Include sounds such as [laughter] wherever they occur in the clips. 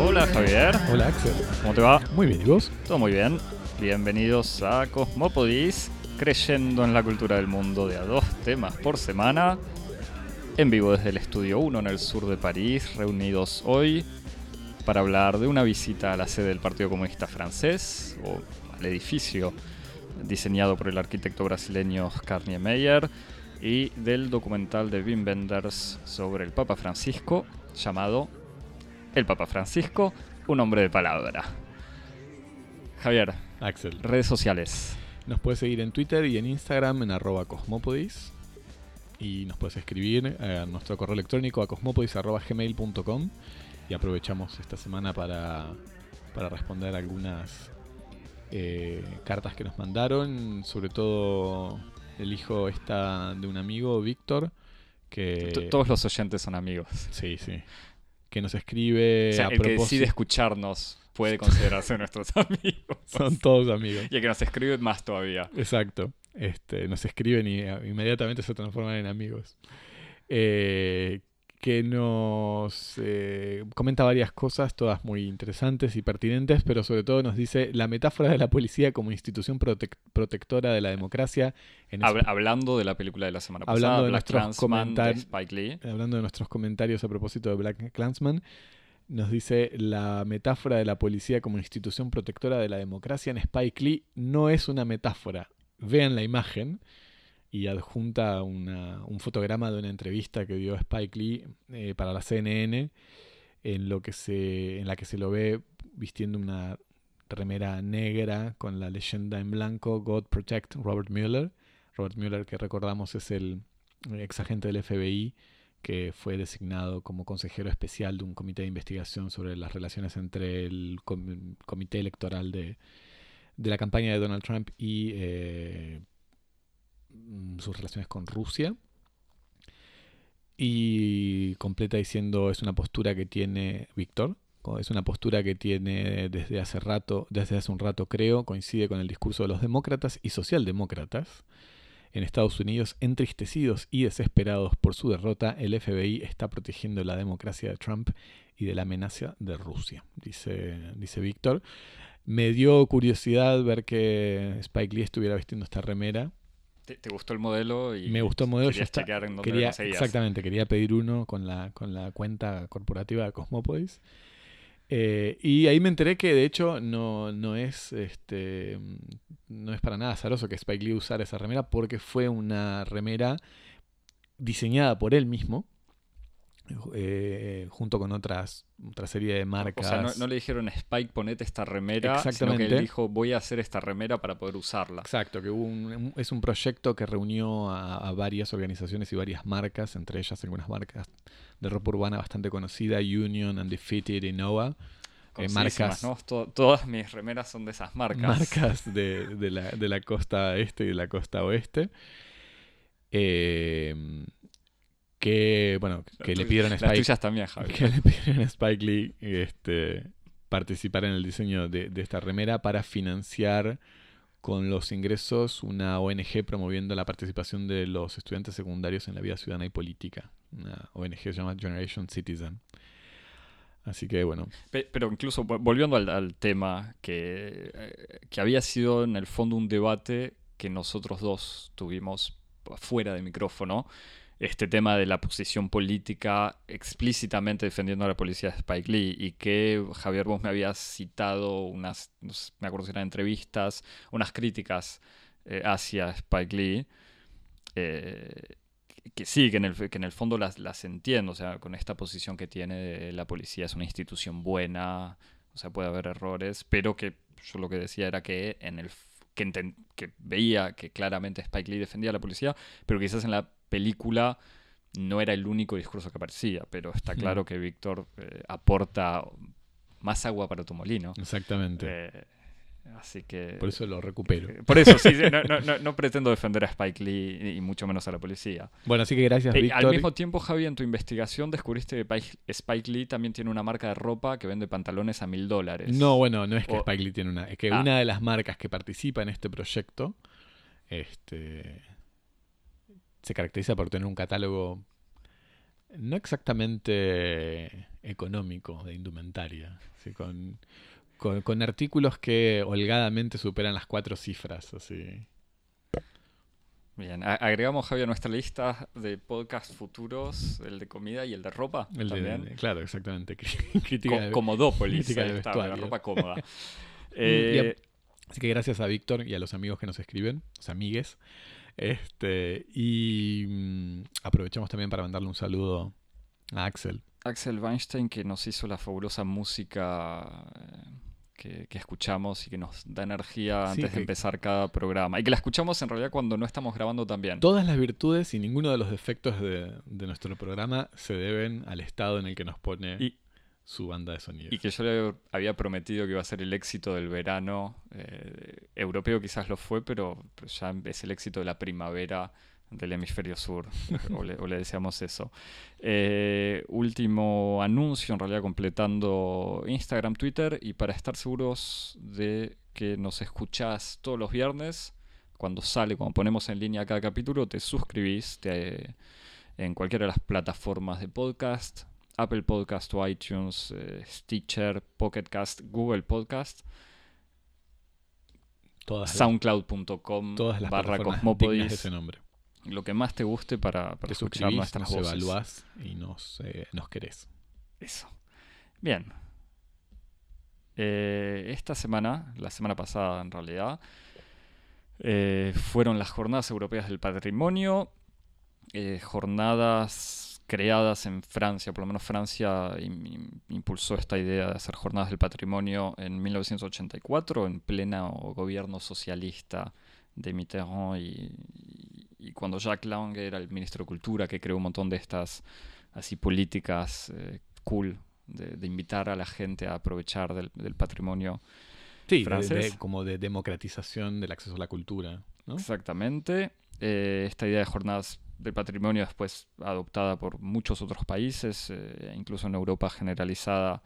Hola Javier, Hola Axel. ¿cómo te va? Muy bien, ¿y vos? Todo muy bien. Bienvenidos a Cosmopodis, creyendo en la cultura del mundo de a dos temas por semana. En vivo desde el Estudio 1 en el sur de París, reunidos hoy para hablar de una visita a la sede del Partido Comunista Francés, o al edificio diseñado por el arquitecto brasileño Oscar Niemeyer, y del documental de Wim Wenders sobre el Papa Francisco, llamado El Papa Francisco, un hombre de palabra. Javier, Axel. redes sociales. Nos puedes seguir en Twitter y en Instagram en arroba cosmopodis. Y nos puedes escribir a nuestro correo electrónico a cosmopodis.gmail.com y aprovechamos esta semana para, para responder algunas eh, cartas que nos mandaron. Sobre todo elijo esta de un amigo, Víctor, que... Todos los oyentes son amigos. Sí, sí. Que nos escribe o sea, a el que propósito... decide escucharnos puede considerarse [laughs] nuestros amigos. Son todos amigos. Y el que nos escribe más todavía. Exacto. Este, nos escriben y eh, inmediatamente se transforman en amigos. Eh, que nos eh, comenta varias cosas, todas muy interesantes y pertinentes, pero sobre todo nos dice la metáfora de la policía como institución protec- protectora de la democracia. En Hab- hablando de la película de la semana Hablando pasada, de Black Klansman de comentar- Spike Lee. hablando de nuestros comentarios a propósito de Black Clansman, nos dice la metáfora de la policía como institución protectora de la democracia en Spike Lee no es una metáfora. Vean la imagen y adjunta un fotograma de una entrevista que dio Spike Lee eh, para la CNN en, lo que se, en la que se lo ve vistiendo una remera negra con la leyenda en blanco God Protect Robert Mueller. Robert Mueller que recordamos es el ex agente del FBI que fue designado como consejero especial de un comité de investigación sobre las relaciones entre el com- comité electoral de, de la campaña de Donald Trump y eh, sus relaciones con Rusia. Y completa diciendo es una postura que tiene Víctor, es una postura que tiene desde hace rato, desde hace un rato creo, coincide con el discurso de los demócratas y socialdemócratas. En Estados Unidos, entristecidos y desesperados por su derrota, el FBI está protegiendo la democracia de Trump y de la amenaza de Rusia, dice, dice Víctor. Me dio curiosidad ver que Spike Lee estuviera vistiendo esta remera. ¿Te, te gustó el modelo? Y Me gustó el modelo, querías ya está- chequear en dónde Quería, exactamente, quería pedir uno con la, con la cuenta corporativa de Cosmopolis. Eh, y ahí me enteré que de hecho no, no es este no es para nada azaroso que Spike Lee usara esa remera porque fue una remera diseñada por él mismo eh, junto con otras otra serie de O marcas. sea, no, no le dijeron Spike, ponete esta remera, sino que Exactamente. él dijo, voy a hacer esta remera para poder usarla. Exacto, que hubo un- es un proyecto que reunió a, a varias organizaciones y varias marcas, entre ellas algunas marcas de ropa urbana bastante conocida, Union, Undefeated y Noah. Eh, marcas, ¿no? To- todas mis remeras son de esas marcas. marcas de, [laughs] de la, de la costa este y de la costa oeste. Eh, que, bueno, que le pidieron a Las Spike tuyas también, Javi. que le pidieron a Spike Lee este, participar en el diseño de, de esta remera para financiar con los ingresos una ONG promoviendo la participación de los estudiantes secundarios en la vida ciudadana y política. Una ONG se llama Generation Citizen. Así que bueno, Pe- Pero incluso vo- volviendo al, al tema que, eh, que había sido en el fondo un debate que nosotros dos tuvimos fuera de micrófono, este tema de la posición política explícitamente defendiendo a la policía de Spike Lee y que Javier vos me habías citado unas, me acuerdo si eran entrevistas, unas críticas eh, hacia Spike Lee. eh, que sí, que en el, que en el fondo las, las entiendo, o sea, con esta posición que tiene de la policía es una institución buena, o sea, puede haber errores, pero que yo lo que decía era que en el que, que veía que claramente Spike Lee defendía a la policía, pero quizás en la película no era el único discurso que aparecía, pero está claro que Víctor eh, aporta más agua para tu molino. exactamente. Eh, así que... Por eso lo recupero. [laughs] Por eso, sí, no, no- no- no [laughs] pretendo defender a Spike Lee y mucho menos a la policía. Bueno, así que gracias, Eh, Víctor. al mismo tiempo, Javi, en tu investigación descubriste que Spike Lee también tiene una marca de ropa que vende pantalones a mil dólares. No, bueno, no es que O- Spike Lee tiene una. Es que Ah. una de las marcas que participa en este proyecto este, se caracteriza por tener un catálogo no exactamente económico de indumentaria, con, con, artículos que holgadamente superan las cuatro cifras. Así. Bien, agregamos Javier a nuestra lista de podcast futuros, el de comida y el de ropa. El también. claro, exactamente. [laughs] Crítica Comodópolis, la ropa cómoda. [laughs] Eh, así que gracias a Víctor y a los amigos que nos escriben, los amigues. Este, y mm, aprovechamos también para mandarle un saludo a Axel. Axel Weinstein que nos hizo la fabulosa música eh, que, escuchamos y que nos da energía antes de empezar cada programa. Y que la escuchamos en realidad cuando no estamos grabando también. Todas las virtudes y ninguno de los defectos de, nuestro programa se deben al estado en el que nos pone su banda de sonido. Y que yo le había prometido que iba a ser el éxito del verano. Eh, europeo quizás lo fue, pero, ya es el éxito de la primavera del hemisferio sur, [laughs] o, le, deseamos eso. Eh, último anuncio, en realidad completando Instagram, Twitter, y para estar seguros de que nos escuchás todos los viernes, cuando sale, cuando ponemos en línea cada capítulo, te suscribís en cualquiera de las plataformas de podcast, Apple Podcast o iTunes, eh, Stitcher, Pocketcast, Google Podcast, soundcloud.com barra Cosmopodis. ese nombre. Lo que más te guste para, para escuchar nuestras nos evaluás y nos, eh, nos querés. Eso. Bien. Eh, esta semana, la semana pasada en realidad, fueron las Jornadas Europeas del Patrimonio. jornadas creadas en Francia, por lo menos Francia impulsó esta idea de hacer jornadas del patrimonio en 1984, en pleno gobierno socialista de Mitterrand y, cuando Jacques Lang era el ministro de Cultura, que creó un montón de estas así políticas eh, cool de, invitar a la gente a aprovechar del, patrimonio sí, francés. como de democratización del acceso a la cultura. Exactamente. Eh, esta idea de jornadas del patrimonio después adoptada por muchos otros países, eh, incluso en Europa generalizada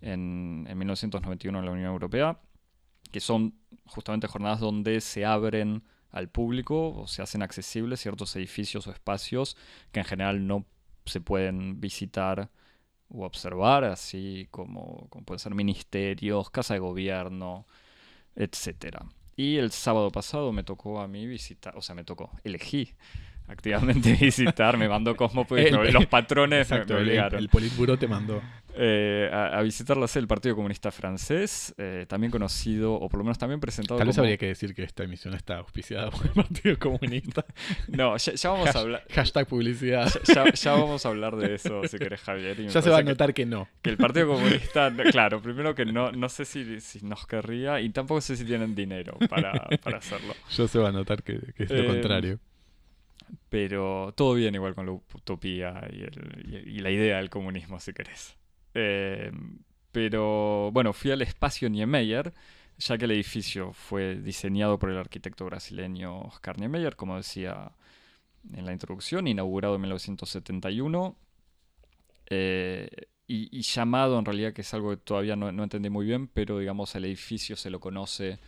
en, 1991 en la Unión Europea, que son justamente jornadas donde se abren al público o se hacen accesibles ciertos edificios o espacios que en general no se pueden visitar o observar, así como, como pueden ser ministerios, casa de gobierno, etc. Y el sábado pasado me tocó a mí visitar, o sea, me tocó, elegí activamente [laughs] visitar, me mandó Cosmo, los patrones me, obligaron. El, Politburo te mandó. Eh, a, visitar la sede del Partido Comunista Francés, eh, también conocido, o por lo menos también presentado Tal vez habría que decir que esta emisión está auspiciada por el Partido Comunista. [laughs] no, ya, vamos a hablar... Hashtag publicidad. Ya, vamos a hablar de eso, si querés, Javier. [laughs] ya se va a notar que, no. Que el Partido Comunista, claro, primero que no, no sé si, si, nos querría y tampoco sé si tienen dinero para, para hacerlo. Ya se va a notar que, es lo eh, contrario. Pero todo bien igual con la utopía y, la idea del comunismo, si querés. Em, pero bueno, fui al espacio Niemeyer, ya que el edificio fue diseñado por el arquitecto brasileño Oscar Niemeyer, como decía en la introducción, inaugurado en 1971. Eh, y, llamado en realidad, que es algo que todavía no, no entendí muy bien, pero digamos el edificio se lo conoce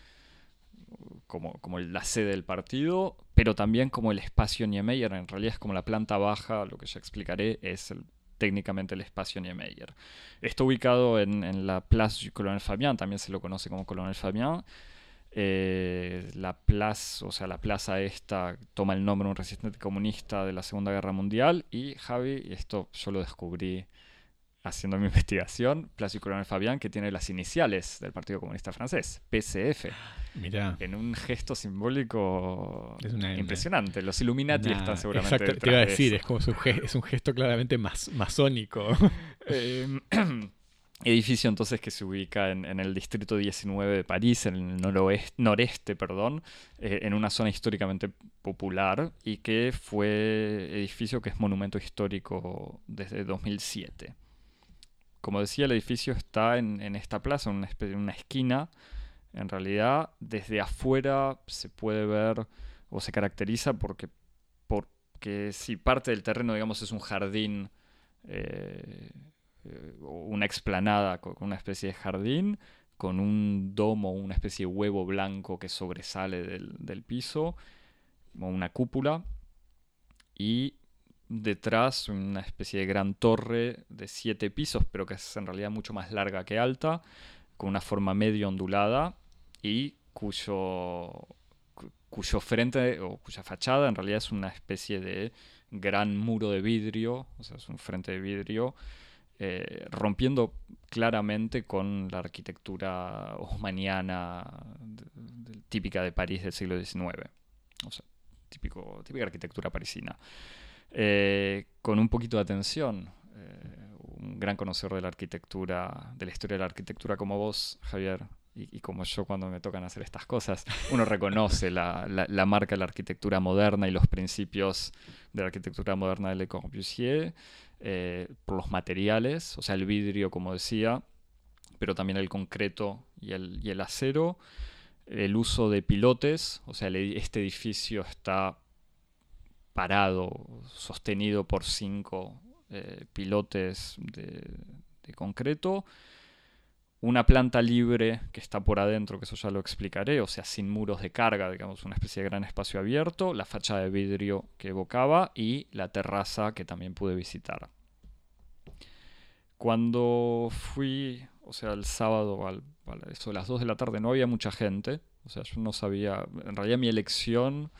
como, como la sede del partido, pero también como el espacio Niemeyer. En realidad es como la planta baja, lo que ya explicaré, es técnicamente el espacio Niemeyer. Está ubicado en, la Place du Colonel Fabián, también se lo conoce como Colonel Fabián. Eh, la plaza, o sea, la plaza esta toma el nombre de un resistente comunista de la Segunda Guerra Mundial y Javi, esto yo lo descubrí haciendo mi [laughs] investigación, Place Coronel Fabián, que tiene las iniciales del Partido Comunista Francés, PCF. En un gesto simbólico impresionante. Los Illuminati están seguramente. Exacto, te iba a decir, es como un, gesto, es un gesto claramente masónico. Em, [clears throat] edificio entonces que se ubica en, el distrito 19 de París, en el noroeste, noreste, perdón, eh, en una zona históricamente popular y que fue edificio que es monumento histórico desde 2007 como decía, el edificio está en, esta plaza, en una, esquina. En realidad, desde afuera se puede ver o se caracteriza porque, porque si parte del terreno, digamos, es un jardín, eh, eh, una explanada con una especie de jardín, con un domo, una especie de huevo blanco que sobresale del, piso. como una cúpula y detrás una especie de gran torre de siete pisos, pero que es en realidad mucho más larga que alta, con una forma medio ondulada y cuyo, cuyo frente o cuya fachada en realidad es una especie de gran muro de vidrio, o sea, es un frente de vidrio, eh, rompiendo claramente con la arquitectura osmaniana típica de París del siglo XIX. O sea, típico, típica arquitectura parisina. Eh, con un poquito de atención. Eh, un gran conocedor de la arquitectura, de la historia de la arquitectura como vos, Javier, y, como yo cuando me tocan hacer estas cosas, uno reconoce la, marca de la arquitectura moderna y los principios de la arquitectura moderna de Le Corbusier eh, por los materiales, o sea, el vidrio, como decía, pero también el concreto y el, y el acero, el uso de pilotes, o sea, este edificio está parado, sostenido por cinco eh, pilotes de, concreto. Una planta libre que está por adentro, que eso ya lo explicaré, o sea, sin muros de carga, digamos, una especie de gran espacio abierto, la fachada de vidrio que evocaba y la terraza que también pude visitar. Cuando fui, o sea, el sábado, al, a eso las 2 de la tarde, no había mucha gente, o sea, yo no sabía, en realidad mi elección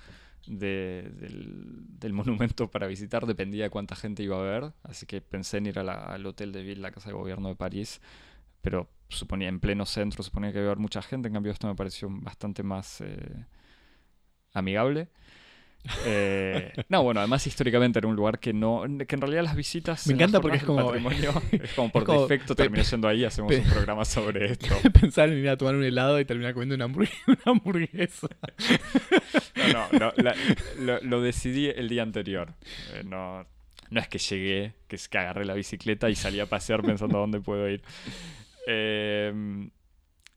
del, [laughs] monumento para visitar dependía de cuánta gente iba a ver, así que pensé en ir al Hotel de Ville, la Casa de Gobierno de París, pero suponía en pleno centro, suponía que iba a haber mucha gente, en cambio esto me pareció bastante más eh, amigable. [laughs] Eh, no, bueno, además históricamente era un lugar que no. que en realidad las visitas. Me encanta porque es como. [laughs] es como por defecto terminó siendo ahí, hacemos un programa sobre esto. [laughs] Pensar en ir a tomar un helado y terminar comiendo una, hamburguesa. no, no, lo, lo, decidí el día anterior. Eh, no, no es que llegué, que es que agarré la bicicleta y salí a pasear pensando a dónde puedo ir. Eh,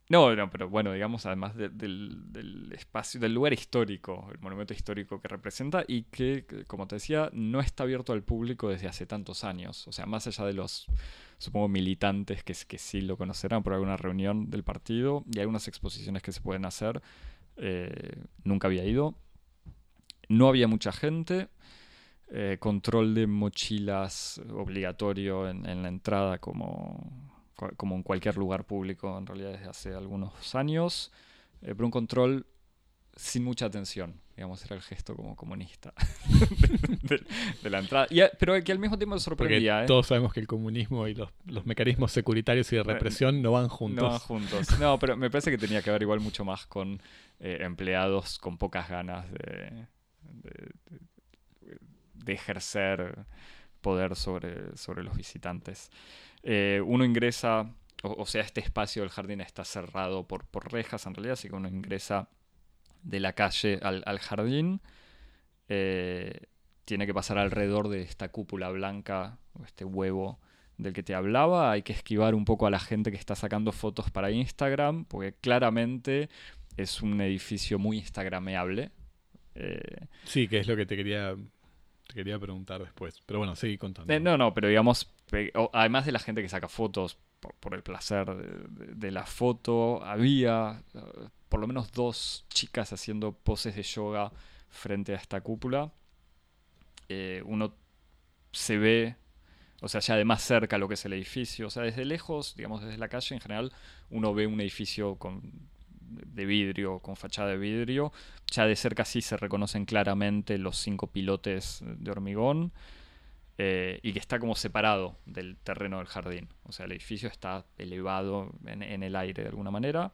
no, no, pero bueno, digamos, además del, espacio, del lugar histórico, el monumento histórico que representa y que, como te decía, no está abierto al público desde hace tantos años. O sea, más allá de los, supongo, militantes que, que sí lo conocerán por alguna reunión del partido y algunas exposiciones que se pueden hacer, eh, nunca había ido. No había mucha gente. Eh, control de mochilas obligatorio en la entrada como como en cualquier lugar público en realidad desde hace algunos años, eh, pero un control sin mucha atención, digamos, era el gesto como comunista [laughs] de, la entrada. pero que al mismo tiempo me sorprendía. ¿eh? Todos sabemos que el comunismo y los, mecanismos securitarios y de represión no van juntos. No van juntos. No, pero me parece que tenía que ver igual mucho más con eh, empleados con pocas ganas de, de, ejercer poder sobre, sobre los visitantes. Eh, uno ingresa, o, sea, este espacio del jardín está cerrado por, por rejas en realidad, así que uno ingresa de la calle al, jardín. Eh, tiene que pasar alrededor de esta cúpula blanca, o este huevo del que te hablaba. Hay que esquivar un poco a la gente que está sacando fotos para Instagram, porque claramente es un edificio muy instagrameable. Eh, sí, que es lo que te quería, te quería preguntar después. Pero bueno, seguí contando. no, no, pero digamos, además de la gente que saca fotos por, el placer de, la foto, había eh, por lo menos dos chicas haciendo poses de yoga frente a esta cúpula. Eh, uno se ve, o sea, ya de más cerca lo que es el edificio, o sea, desde lejos, digamos, desde la calle en general, uno ve un edificio con, de vidrio, con fachada de vidrio. Ya de cerca sí se reconocen claramente los cinco pilotes de hormigón. Eh, y que está como separado del terreno del jardín. O sea, el edificio está elevado en, el aire de alguna manera.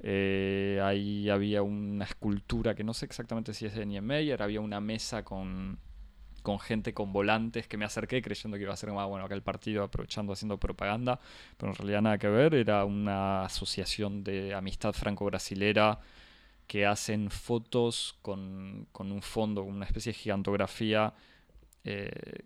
Eh, ahí había una escultura que no sé exactamente si es de Niemeyer, había una mesa con, con gente con volantes que me acerqué creyendo que iba a ser más bueno acá el partido aprovechando haciendo propaganda, pero en realidad nada que ver, era una asociación de amistad franco-brasilera que hacen fotos con, con un fondo, una especie de gigantografía eh,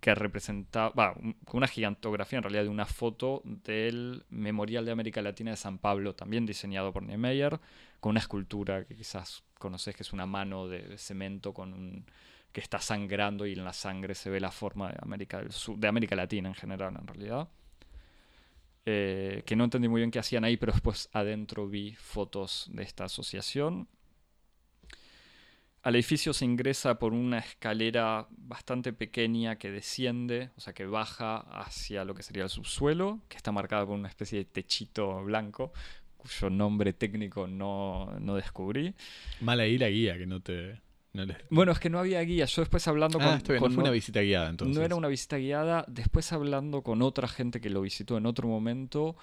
que representaba, con una gigantografía en realidad de una foto del Memorial de América Latina de San Pablo, también diseñado por Niemeyer, con una escultura que quizás conoces que es una mano de, cemento con que está sangrando y en la sangre se ve la forma de América del Sur, de América Latina en general en realidad. Eh, que no entendí muy bien qué hacían ahí, pero después adentro vi fotos de esta asociación al edificio se ingresa por una escalera bastante pequeña que desciende, o sea, que baja hacia lo que sería el subsuelo, que está marcada por una especie de techito blanco, cuyo nombre técnico no, no descubrí. Mal ahí la guía, que no te... no les- Bueno, es que no había guía. Yo después hablando con... Ah, bien, con no fue o- una visita guiada entonces. no era una visita guiada. Después hablando con otra gente que lo visitó en otro momento,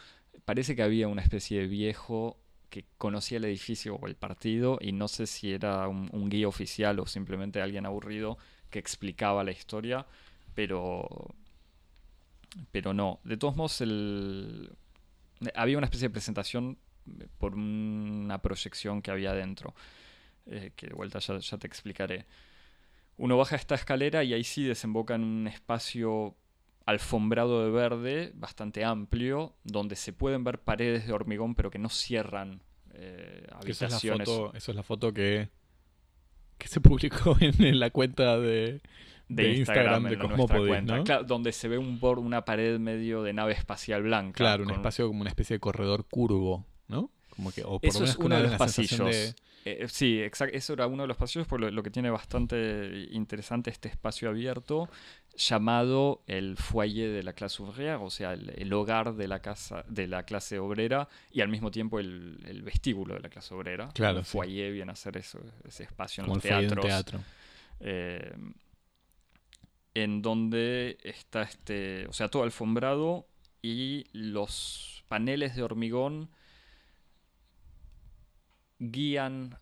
parece que había una especie de viejo que conocía el edificio o el partido y no sé si era un, un guía oficial o simplemente alguien aburrido que explicaba la historia, pero pero no. De todos modos, el... había una especie de presentación por una proyección que había dentro, eh, que de vuelta ya, ya te explicaré. Uno baja esta escalera y ahí sí desemboca en un espacio alfombrado de verde, bastante amplio, donde se pueden ver paredes de hormigón, pero que no cierran eh, Que esa es la habitaciones. foto, eso es la foto que, que se publicó [laughs] en, en la cuenta de, de, de Instagram, Instagram de cuenta. ¿no? Claro, donde se ve un una pared medio de nave espacial blanca. Claro, un con- espacio como una especie de corredor curvo, ¿no? Como que, o por Eso lo es menos con uno de los pasillos. de- Eh, sí, exacto. Eso era uno de los pasillos, por lo, lo que tiene bastante interesante este espacio abierto, llamado el foyer de la clase ouvrière, o sea, el, el hogar de la casa, de la clase obrera, y al mismo tiempo el, el vestíbulo de la clase obrera. Claro, El sí. foyer viene a ser eso, ese espacio en como los el teatros. teatro. eh, en donde está este, o sea, todo alfombrado y los paneles de hormigón guían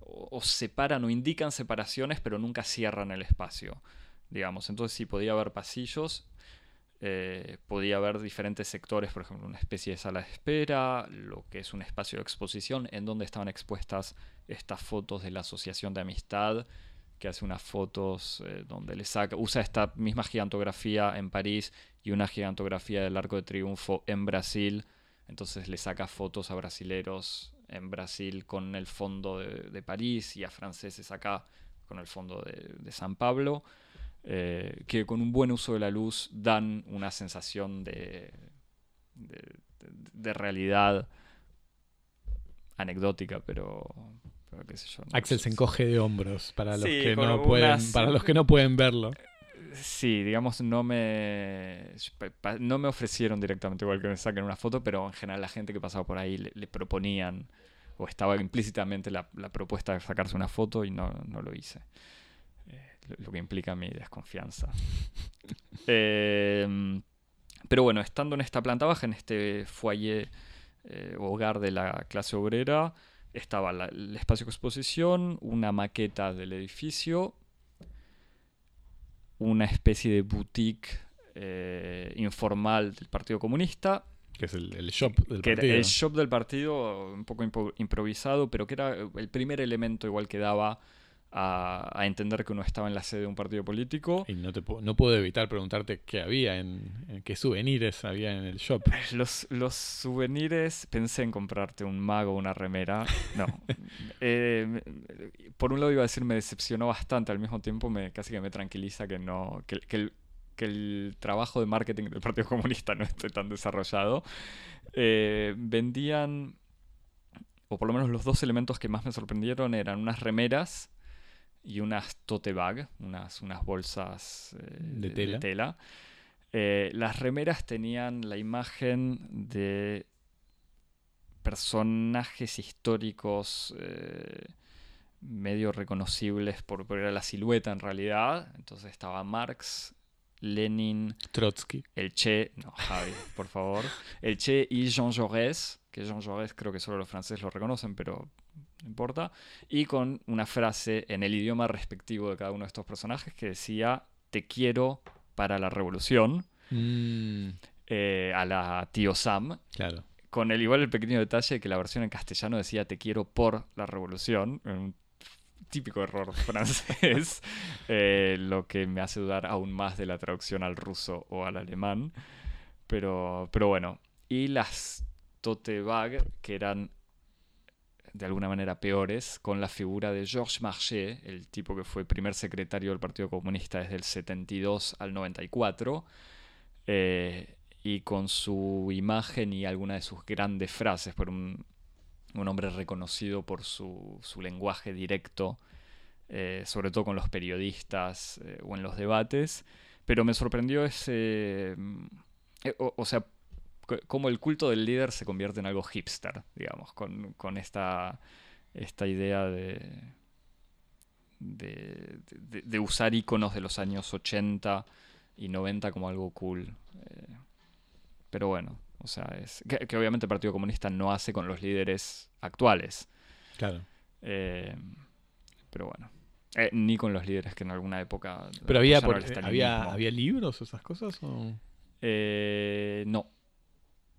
o separan o indican separaciones, pero nunca cierran el espacio, digamos. Entonces sí podía haber pasillos, eh, podía haber diferentes sectores, por ejemplo, una especie de sala de espera, lo que es un espacio de exposición en donde estaban expuestas estas fotos de la Asociación de Amistad, que hace unas fotos eh, donde le saca, usa esta misma gigantografía en París y una gigantografía del Arco de Triunfo en Brasil. Entonces le saca fotos a brasileros en Brasil con el fondo de, de París y a franceses acá con el fondo de, de San Pablo, eh, que con un buen uso de la luz dan una sensación de, de, realidad anecdótica, pero, pero qué sé yo. no Axel sé se encoge de hombros para los Sí, que no pueden, para los que no pueden verlo. Sí, digamos, no me, no me ofrecieron directamente igual que me saquen una foto, pero en general la gente que pasaba por ahí le, le proponían, o estaba implícitamente la, la propuesta de sacarse una foto y no, no lo hice. Eh, lo, lo que implica mi desconfianza. [laughs] Eh, pero bueno, estando en esta planta baja, en este foyer, eh, hogar de la clase obrera, estaba la- el espacio de exposición, una maqueta del edificio, una especie de boutique eh, informal del Partido Comunista, Que es el, el shop del que partido. el shop del partido, un poco impo- improvisado, pero que era el primer elemento igual que daba a, a entender que uno estaba en la sede de un partido político. Y no, te, no puedo evitar preguntarte qué había, en, en qué souvenirs había en el shop. [laughs] Los, los souvenirs, pensé en comprarte un mago, una remera. No. [laughs] Eh, por un lado iba a decir me decepcionó bastante, al mismo tiempo me casi que me tranquiliza que no que, que el, que el trabajo de marketing del Partido Comunista [laughs] no esté tan desarrollado. Eh, vendían, o por lo menos los dos elementos que más me sorprendieron eran unas remeras y unas tote bag, unas, unas bolsas eh, De tela. tela. Eh, las remeras tenían la imagen de personajes históricos medio reconocibles por, por era la silueta en realidad. Entonces estaba Marx, Lenin, Trotsky. el Che, no, Javi, por favor, el Che y Jean Jaurès, que Jean Jaurès creo que solo los franceses lo reconocen, pero no importa, y con una frase en el idioma respectivo de cada uno de estos personajes que decía, te quiero para la revolución, Mm, eh, a la tío Sam, claro. con el igual el pequeño detalle de que la versión en castellano decía te quiero por la revolución, un típico error [laughs] francés, eh, lo que me hace dudar aún más de la traducción al ruso o al alemán, pero, pero bueno, y las tote bag que eran de alguna manera peores, con la figura de Georges Marchais, el tipo que fue primer secretario del Partido Comunista desde el 72 al 94, eh, y con su imagen y alguna de sus grandes frases, por un, un hombre reconocido por su, lenguaje directo, eh, sobre todo con los periodistas eh, o en los debates, pero me sorprendió ese... Mm, o, sea, cómo el culto del líder se convierte en algo hipster, digamos, con, con esta, esta idea de, de, de, usar iconos de los años 80 y 90 como algo cool. pero bueno, o sea, es que, obviamente el Partido Comunista no hace con los líderes actuales. Claro. Eh, pero bueno. Eh, ni con los líderes que en alguna época. ¿Pero había, había, había libros o esas cosas? O? Eh, no.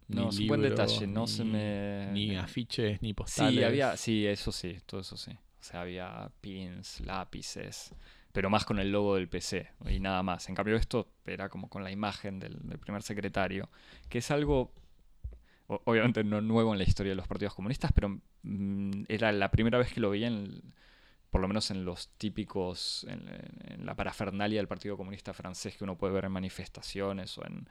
no, es un buen detalle. No se me. Ni afiches, ni postales. Sí, había, sí, eso sí, todo eso sí. O sea, había pins, lápices pero más con el logo del PC y nada más. En cambio esto era como con la imagen del, primer secretario, que es algo obviamente no nuevo en la historia de los partidos comunistas, pero mm, era la primera vez que lo veía, por lo menos en los típicos, en, la parafernalia del Partido Comunista francés que uno puede ver en manifestaciones o en,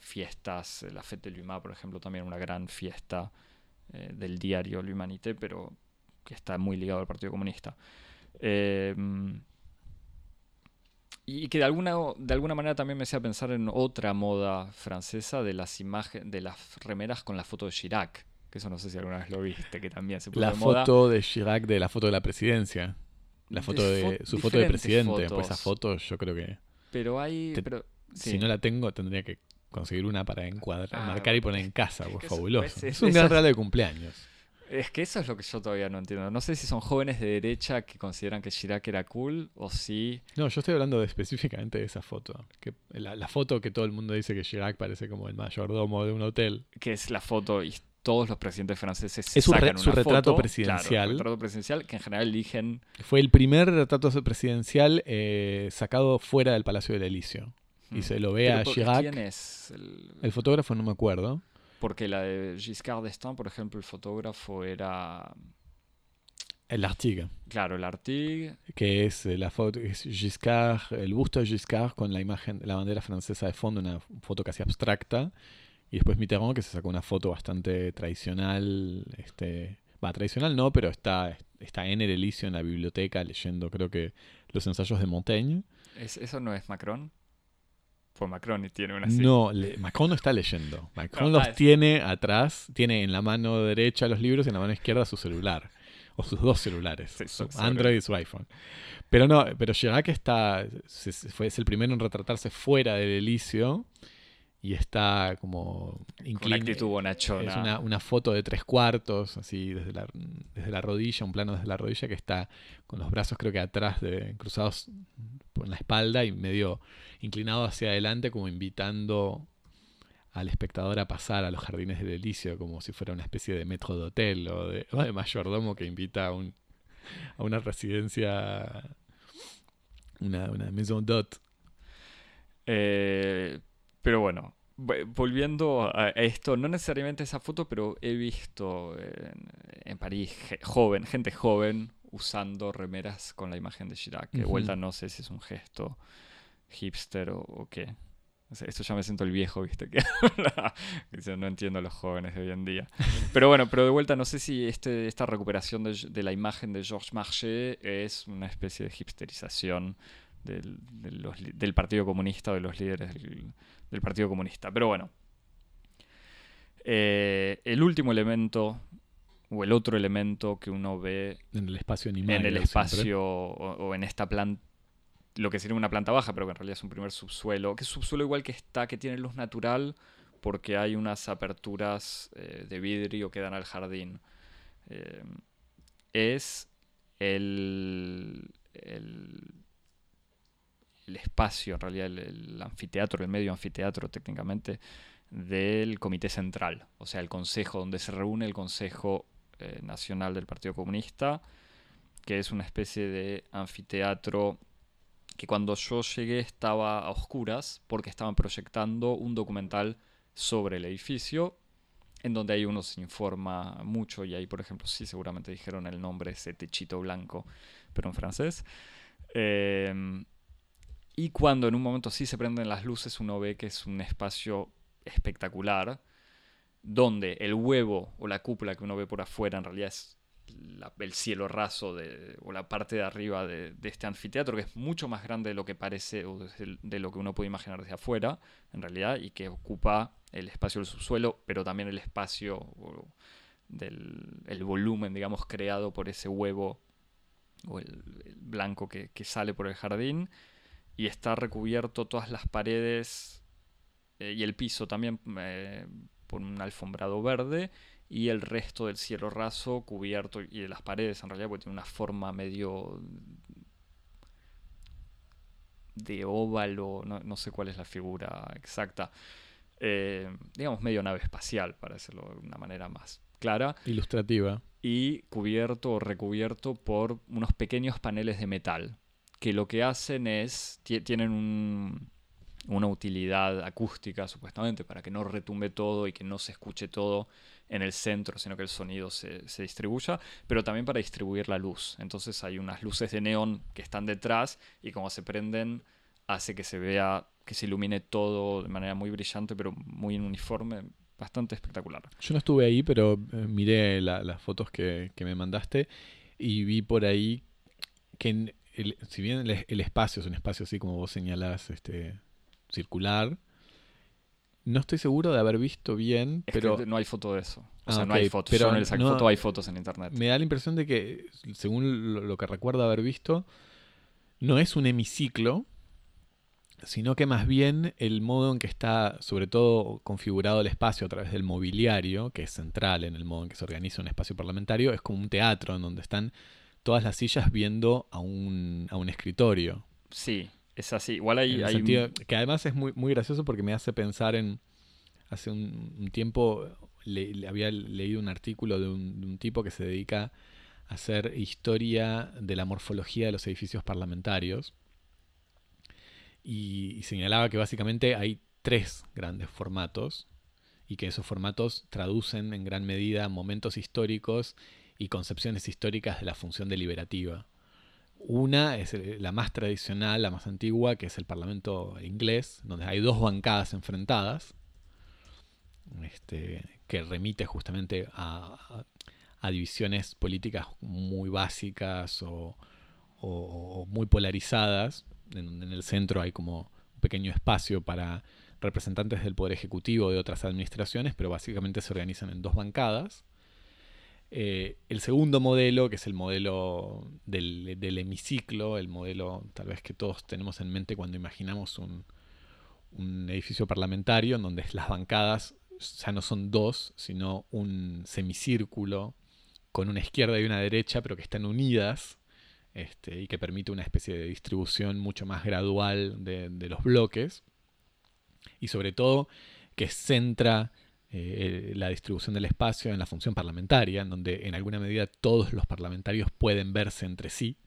fiestas. La Fête de l'Humain, por ejemplo, también una gran fiesta eh, del diario L'Humanité, pero que está muy ligado al Partido Comunista. Eh, y que de alguna, de alguna manera también me hacía pensar en otra moda francesa de las imágenes, de las remeras con la foto de Chirac. Que eso no sé si alguna vez lo viste, que también se puso La foto de Chirac de la foto de la presidencia. La foto de, su foto de presidente. Pues esa foto yo creo que. Pero hay. Si no la tengo, tendría que conseguir una para encuadrar, ah, marcar y poner en casa. Es, fabuloso. es, un gran regalo de cumpleaños. Es que eso es lo que yo todavía no entiendo. No sé si son jóvenes de derecha que consideran que Chirac era cool o si... No, yo estoy hablando [laughs] específicamente de esa foto. Que la, foto que todo el mundo dice que Chirac parece como el mayordomo de un hotel. Que es la foto y todos los presidentes franceses es sacan su, retrato presidencial. un retrato presidencial que en general eligen... Fue el primer retrato presidencial eh, sacado fuera del Palacio del Elíseo. Y hmm. se lo ve a Chirac. ¿Quién es? el fotógrafo no me acuerdo. Porque la de Giscard d'Estaing, por ejemplo, el fotógrafo era... El Artigue. Claro, el Artigue. Que es eh, la foto, es Giscard, el busto de Giscard con la imagen, la bandera francesa de fondo, una foto casi abstracta. Y después Mitterrand, que se sacó una foto bastante tradicional, este, va, tradicional no, pero está, está en el Elíseo en la biblioteca leyendo, creo que, los ensayos de Montaigne. ¿Eso no es Macron? Macron y tiene una No, Macron no está leyendo. Macron los tiene atrás, tiene en la mano derecha los libros y en la mano izquierda su celular. O sus dos celulares, su Android y su iPhone. Pero no, pero Chirac está, fue, es el primero en retratarse fuera del Elicio y está como actitud bonachona. Es una, una, foto de tres cuartos, así desde la, desde la rodilla, un plano desde la rodilla que está con los brazos creo que atrás, de, cruzados por la espalda y medio inclinado hacia adelante como invitando al espectador a pasar a los jardines del delicio como si fuera una especie de metro de hotel o de, mayordomo que invita a, un, a una residencia, una, una maison d'hôte. Eh, pero bueno, volviendo a esto, no necesariamente esa foto, pero he visto en, París joven, gente joven usando remeras con la imagen de Chirac. Que vuelta no sé si es un gesto hipster o, qué. esto ya me siento el viejo, ¿viste? [laughs] Que no entiendo a los jóvenes de hoy en día. Pero bueno, pero de vuelta no sé si este, esta recuperación de, la imagen de Georges Marché es una especie de hipsterización del, Partido Comunista o de los líderes del, Partido Comunista. Pero bueno. Eh, el último elemento o el otro elemento que uno ve en el espacio animal en el espacio o, en esta planta lo que sería una planta baja, pero que en realidad es un primer subsuelo, que es subsuelo igual que está, que tiene luz natural, porque hay unas aperturas eh, de vidrio que dan al jardín. Eh, es el, el, espacio, en realidad el, anfiteatro, el medio anfiteatro técnicamente, del Comité Central, o sea, el Consejo, donde se reúne el Consejo eh, Nacional del Partido Comunista, que es una especie de anfiteatro que cuando yo llegué estaba a oscuras porque estaban proyectando un documental sobre el edificio en donde ahí uno se informa mucho y ahí por ejemplo sí seguramente dijeron el nombre ese techito blanco pero en francés. Em, y cuando en un momento sí se prenden las luces uno ve que es un espacio espectacular donde el huevo o la cúpula que uno ve por afuera en realidad es el cielo raso de, o la parte de arriba de, este anfiteatro, que es mucho más grande de lo que parece o de, lo que uno puede imaginar desde afuera, en realidad, y que ocupa el espacio del subsuelo, pero también el espacio del el volumen, digamos, creado por ese huevo o el, blanco que, sale por el jardín, y está recubierto todas las paredes eh, y el piso también eh, por un alfombrado verde y el resto del cielo raso cubierto y de las paredes en realidad porque tiene una forma medio de óvalo, no, sé cuál es la figura exacta, eh, digamos medio nave espacial para decirlo de una manera más clara. Ilustrativa. Y cubierto o recubierto por unos pequeños paneles de metal que lo que hacen es, tienen un, una utilidad acústica supuestamente para que no retumbe todo y que no se escuche todo en el centro, sino que el sonido se, distribuya, pero también para distribuir la luz. Entonces hay unas luces de neón que están detrás y como se prenden hace que se vea, que se ilumine todo de manera muy brillante, pero muy uniforme, bastante espectacular. Yo no estuve ahí, pero eh, miré las fotos que, me mandaste y vi por ahí que si bien el, el, espacio es un espacio así como vos señalás, este, circular. No estoy seguro de haber visto bien, pero... no hay foto de eso. O ah, sea, no hay fotos. Pero Yo no foto, hay fotos en internet. Me da la impresión de que, según lo que recuerdo haber visto, no es un hemiciclo, sino que más bien el modo en que está, sobre todo, configurado el espacio a través del mobiliario, que es central en el modo en que se organiza un espacio parlamentario, es como un teatro en donde están todas las sillas viendo a un, a un escritorio. Sí, es así. Igual hay. hay Que además es muy, muy gracioso porque me hace pensar en. Hace un, tiempo le, había leído un artículo de un, tipo que se dedica a hacer historia de la morfología de los edificios parlamentarios. Y, y señalaba que básicamente hay tres grandes formatos y que esos formatos traducen en gran medida momentos históricos y concepciones históricas de la función deliberativa. Una es eh, la más tradicional, la más antigua, que es el Parlamento inglés, donde hay dos bancadas enfrentadas, este, que remite justamente a, divisiones políticas muy básicas o, muy polarizadas. En, el centro hay como un pequeño espacio para representantes del Poder Ejecutivo de otras administraciones, pero básicamente se organizan en dos bancadas. Eh, el segundo modelo, que es el modelo del, hemiciclo, el modelo tal vez que todos tenemos en mente cuando imaginamos un, edificio parlamentario, en donde las bancadas ya no son dos, sino un semicírculo con una izquierda y una derecha, pero que están unidas este, y que permite una especie de distribución mucho más gradual de los bloques. Y sobre todo que centra eh, la distribución del espacio en la función parlamentaria, en donde en alguna medida todos los parlamentarios pueden verse entre sí.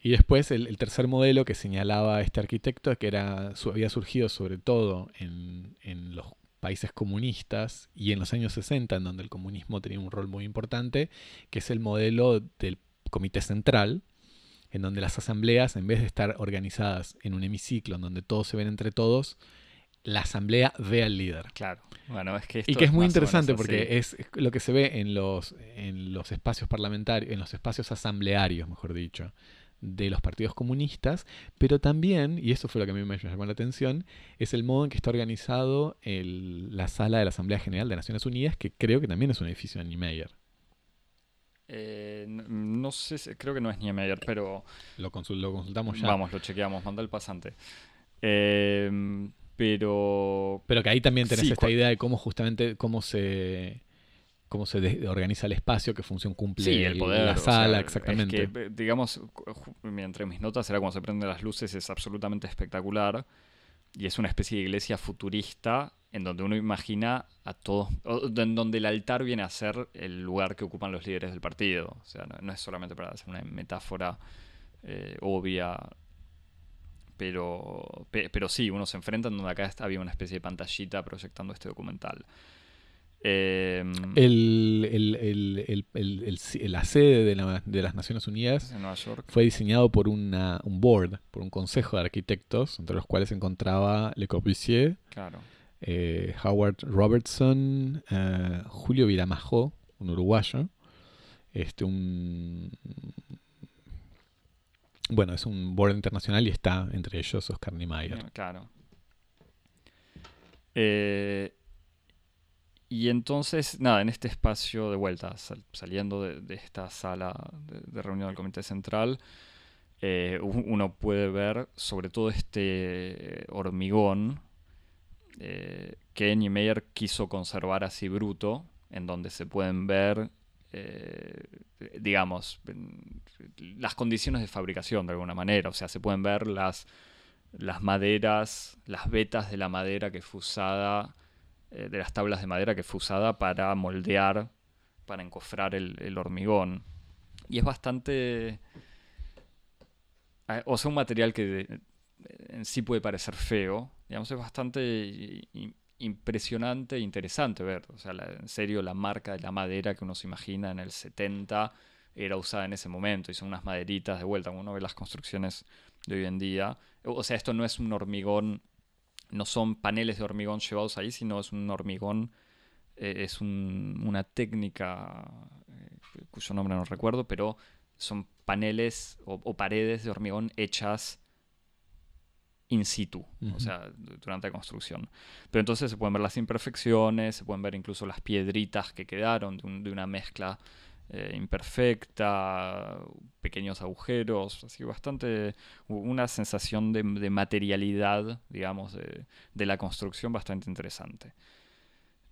Y después el, tercer modelo que señalaba este arquitecto, que era, había surgido sobre todo en, en, los países comunistas y en los años 60, en donde el comunismo tenía un rol muy importante, que es el modelo del comité central, en donde las asambleas, en vez de estar organizadas en un hemiciclo, en donde todos se ven entre todos, la asamblea ve al líder. Claro. Bueno, es que y que es, muy interesante porque es, lo que se ve en los, en los espacios parlamentarios, en los espacios asamblearios, mejor dicho, de los partidos comunistas, pero también, y eso fue lo que a mí me llamó la atención, es el modo en que está organizado la sala de la Asamblea General de Naciones Unidas, que creo que también es un edificio de Niemeyer. Eh, no, sé, creo que no es Niemeyer, pero... Lo, lo consultamos ya. Vamos, lo chequeamos, manda el pasante. Eh, pero... Pero que ahí también tenés esta idea de cómo justamente, cómo se cómo se organiza el espacio, qué función cumple el poder, la sala, exactamente. que, digamos, entre mis notas era cuando se prenden las luces, es absolutamente espectacular. Y es una especie de iglesia futurista en donde uno imagina a todos, en donde el altar viene a ser el lugar que ocupan los líderes del partido. O sea, no, es solamente para hacer una metáfora eh, obvia pero, pero sí, uno se enfrenta en donde acá había una especie de pantallita proyectando este documental. Em, el, la sede de, las Naciones Unidas fue diseñado por un board, por un consejo de arquitectos, entre los cuales se encontraba Le Corbusier, eh, Howard Robertson, eh, Julio Viramajó, un uruguayo, este, un... Bueno, es un board internacional y está entre ellos Oscar Niemeyer. Claro. Eh, y entonces, nada, en este espacio de vuelta, saliendo de, esta sala de, reunión del Comité Central, eh, uno puede ver sobre todo este hormigón eh, que Niemeyer quiso conservar así bruto, en donde se pueden ver eh, digamos, las condiciones de fabricación de alguna manera. O sea, se pueden ver las, las maderas, las vetas de la madera que fue usada, eh, de las tablas de madera que fue usada para moldear, para encofrar el, hormigón. Y es bastante... O sea, un material que en sí puede parecer feo, digamos, es bastante impresionante e interesante ver. O sea, en serio, la marca de la madera que uno se imagina en el 70 era usada en ese momento y son unas maderitas de vuelta. Uno ve las construcciones de hoy en día. O sea, esto no es un hormigón, no son paneles de hormigón llevados ahí, sino es un hormigón, eh, es una técnica eh, cuyo nombre no recuerdo, pero son paneles o paredes de hormigón hechas in situ, o sea, durante la construcción. Pero entonces se pueden ver las imperfecciones, se pueden ver incluso las piedritas que quedaron de, una mezcla eh, imperfecta, pequeños agujeros, así bastante, una sensación de, materialidad, digamos, de, la construcción bastante interesante.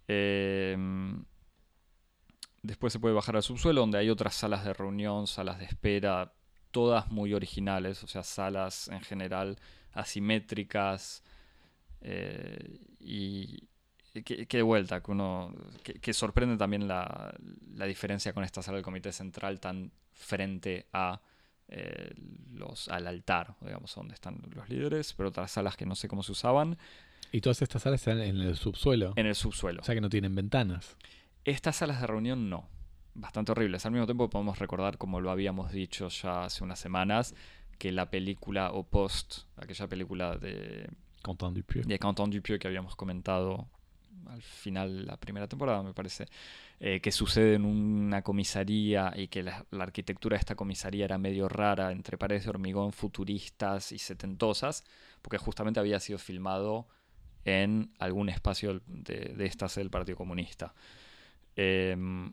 Em, después se puede bajar al subsuelo, donde hay otras salas de reunión, salas de espera, todas muy originales, o sea, salas en general asimétricas eh, y que, de vuelta, que uno que, sorprende también la, diferencia con esta sala del comité central tan frente a eh, los al altar, digamos, donde están los líderes, pero otras salas que no sé cómo se usaban. Y todas estas salas están en el subsuelo. En el subsuelo. O sea que no tienen ventanas. Estas salas de reunión no. Bastante horribles. Al mismo tiempo podemos recordar, como lo habíamos dicho ya hace unas semanas, que la película o post, aquella película de Quentin Dupieux. de Quentin Dupieux que habíamos comentado al final de la primera temporada, me parece, eh, que sucede en una comisaría y que la, arquitectura de esta comisaría era medio rara, entre paredes de hormigón futuristas y setentosas, porque justamente había sido filmado en algún espacio de, de esta sede del Partido Comunista. Em,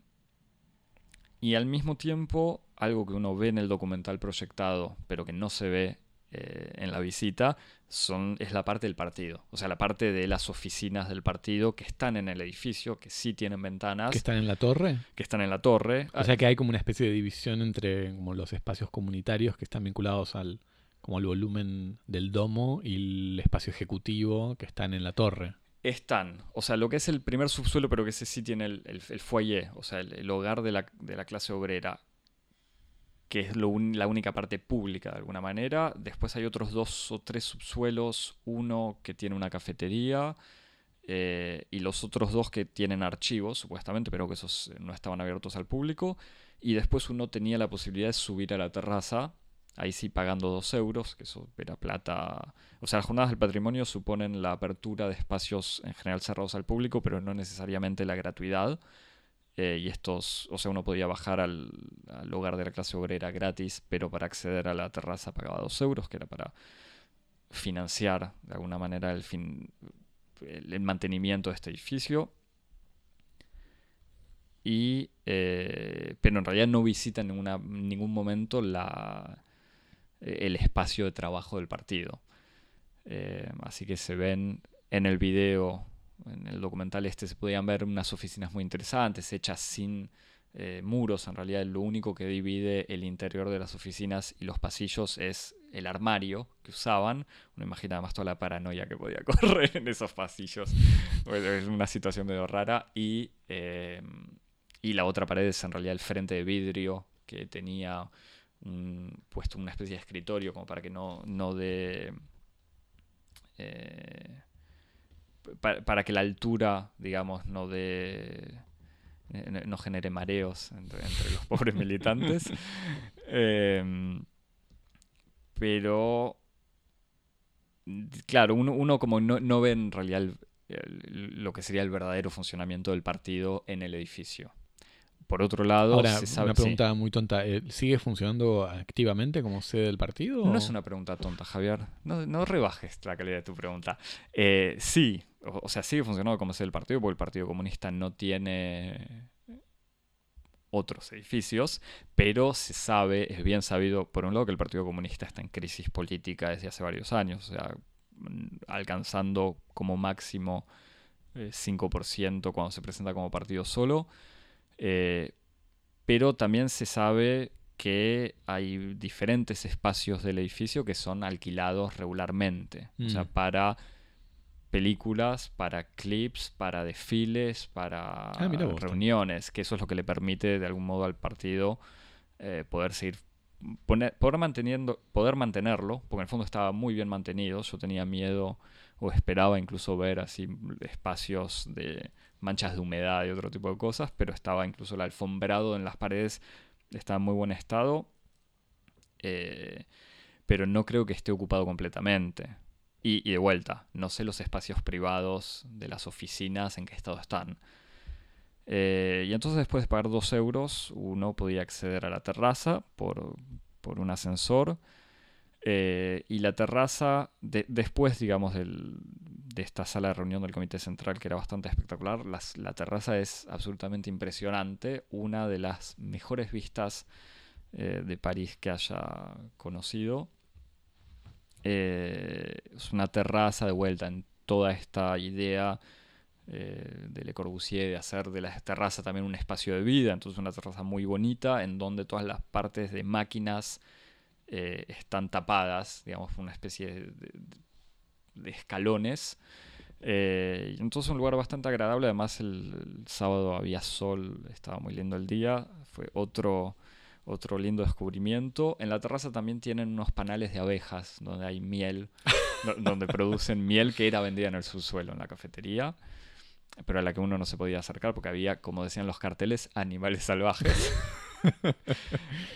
y al mismo tiempo, algo que uno ve en el documental proyectado, pero que no se ve eh, en la visita, son, es la parte del partido. O sea, la parte de las oficinas del partido que están en el edificio, que sí tienen ventanas. ¿Que están en la torre? Que están en la torre. O sea que hay como una especie de división entre como los espacios comunitarios que están vinculados al, como al volumen del domo y el espacio ejecutivo que están en la torre están, o sea, lo que es el primer subsuelo, pero que ese sí tiene el, el, foyer, o sea, el, hogar de la, de la, clase obrera, que es la única parte pública de alguna manera. Después hay otros dos o tres subsuelos, uno que tiene una cafetería eh, y los otros dos que tienen archivos, supuestamente, pero que esos no estaban abiertos al público. Y después uno tenía la posibilidad de subir a la terraza ahí sí pagando dos euros, que eso era plata. O sea, las jornadas del patrimonio suponen la apertura de espacios en general cerrados al público, pero no necesariamente la gratuidad. Eh, y estos, o sea, uno podía bajar al, hogar de la clase obrera gratis, pero para acceder a la terraza pagaba dos euros, que era para financiar de alguna manera el, fin, el, mantenimiento de este edificio. Y, eh, pero en realidad no visita en ningún momento la, el espacio de trabajo del partido. Eh, así que se ven en el video, en el documental este, se podían ver unas oficinas muy interesantes, hechas sin eh, muros. En realidad, lo único que divide el interior de las oficinas y los pasillos es el armario que usaban. Uno imagina además toda la paranoia que podía [laughs] correr en esos pasillos. es una situación medio rara. Y, eh, y la otra pared es en realidad el frente de vidrio que tenía puesto una especie de escritorio como para que no, no dé... Eh, para, que la altura, digamos, no dé... Eh, no genere mareos entre, los [laughs] pobres militantes. Em, pero, claro, uno, uno como no, no, ve en realidad lo que sería el verdadero funcionamiento del partido en el edificio. Por otro lado, Ahora, se sabe, una pregunta muy tonta. eh, ¿Sigue funcionando activamente como sede del partido? No o- es una pregunta tonta, Javier. No, no rebajes la calidad de tu pregunta. Eh, sí, o, o sea, sigue funcionando como sede del partido porque el Partido Comunista no tiene otros edificios, pero se sabe, es bien sabido, por un lado, que el Partido Comunista está en crisis política desde hace varios años, o sea, alcanzando como máximo eh, 5% cuando se presenta como partido solo. Eh, pero también se sabe que hay diferentes espacios del edificio que son alquilados regularmente. O sea, Mm. para películas, para clips, para desfiles, para Ah, vos. reuniones, que eso es lo que le permite de algún modo al partido eh, poder seguir, poner- poder, manteniendo, poder mantenerlo, porque en el fondo estaba muy bien mantenido. Yo tenía miedo o esperaba incluso ver así espacios de manchas de humedad y otro tipo de cosas, pero estaba incluso el alfombrado en las paredes, estaba en muy buen estado, eh, pero no creo que esté ocupado completamente. Y, de vuelta, no sé los espacios privados de las oficinas en qué estado están. Eh, y entonces después de pagar dos euros, uno podía acceder a la terraza por, por un ascensor. Eh, y la terraza, de- después, digamos, del- de esta sala de reunión del Comité Central, que era bastante espectacular, la terraza es absolutamente impresionante. Una de las mejores vistas eh, de París que haya conocido. Eh, es una terraza de vuelta en toda esta idea eh, de Le Corbusier de hacer de la terraza también un espacio de vida. Entonces una terraza muy bonita en donde todas las partes de máquinas eh, están tapadas, digamos, una especie de, escalones. Eh, entonces un lugar bastante agradable. Además el, el sábado había sol, estaba muy lindo el día. Fue otro, otro lindo descubrimiento. En la terraza también tienen unos panales de abejas donde hay miel, [laughs] do- donde producen miel que era vendida en el subsuelo, en la cafetería, pero a la que uno no se podía acercar porque había, como decían los carteles, animales salvajes. [laughs]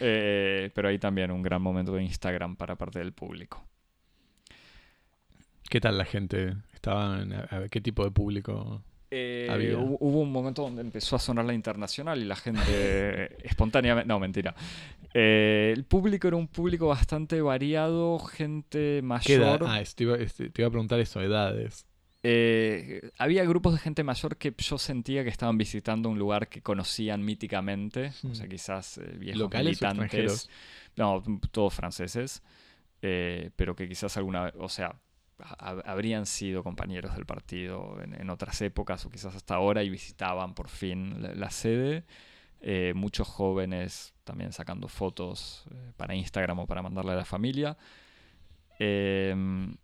Eh, pero ahí también un gran momento de Instagram para parte del público. ¿Qué tal la gente? ¿Estaban, a- a- ¿Qué tipo de público? Eh, hubo un momento donde empezó a sonar la internacional y la gente [laughs] espontáneamente... No, mentira. Eh, el público era un público bastante variado, gente ¿Qué edad? mayor. Ah, te, iba, este, te iba a preguntar eso, edades. Eh, había grupos de gente mayor que yo sentía que estaban visitando un lugar que conocían míticamente, o sea, Hmm. quizás eh, viejos ¿Locales o militantes. extranjeros? No, todos franceses, eh, pero que quizás alguna vez, o sea, habrían sido compañeros del partido en, otras épocas o quizás hasta ahora y visitaban por fin la, sede. Eh, muchos jóvenes también sacando fotos eh, para Instagram o para mandarle a la familia. Em,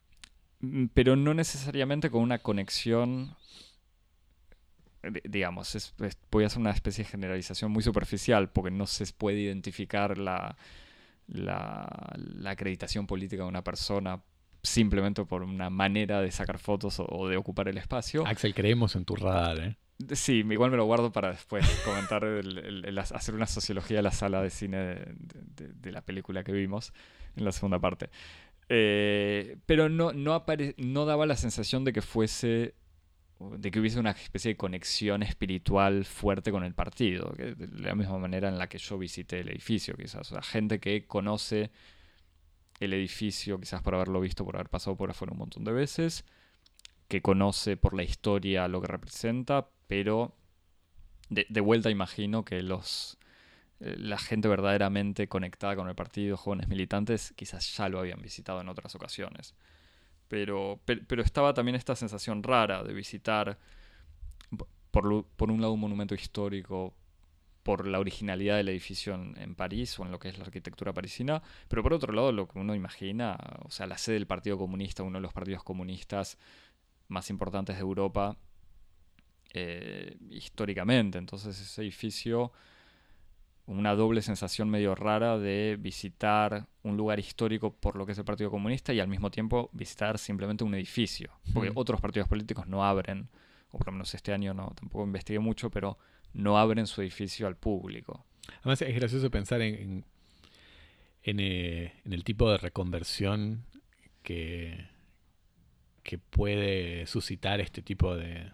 pero no necesariamente con una conexión, di- digamos, es- es- voy a hacer una especie de generalización muy superficial porque no se puede identificar la, la, la acreditación política de una persona simplemente por una manera de sacar fotos o, o de ocupar el espacio. Axel, creemos en tu radar, ¿eh? Sí, igual me lo guardo para después [laughs] comentar, el- el- el- hacer una sociología de la sala de cine de, de- de la película que vimos en la segunda parte. Eh, pero no, no, apare- no daba la sensación de que fuese, de que hubiese una especie de conexión espiritual fuerte con el partido, que de la misma manera en la que yo visité el edificio, quizás. O sea, gente que conoce el edificio, quizás por haberlo visto, por haber pasado por afuera un montón de veces, que conoce por la historia lo que representa, pero de, vuelta imagino que los eh, la gente verdaderamente conectada con el partido, jóvenes militantes, quizás ya lo habían visitado en otras ocasiones. Pero, pe- pero, estaba también esta sensación rara de visitar, por, por un lado, un monumento histórico, por la originalidad del edificio en, en París o en lo que es la arquitectura parisina, pero por otro lado, lo que uno imagina, o sea, la sede del Partido Comunista, uno de los partidos comunistas más importantes de Europa eh, históricamente. Entonces ese edificio, una doble sensación medio rara de visitar un lugar histórico por lo que es el Partido Comunista y al mismo tiempo visitar simplemente un edificio. Porque otros partidos políticos no abren, o por lo menos este año no, tampoco investigué mucho, pero no abren su edificio al público. Además es gracioso pensar en, en, eh, el tipo de reconversión que, puede suscitar este tipo de,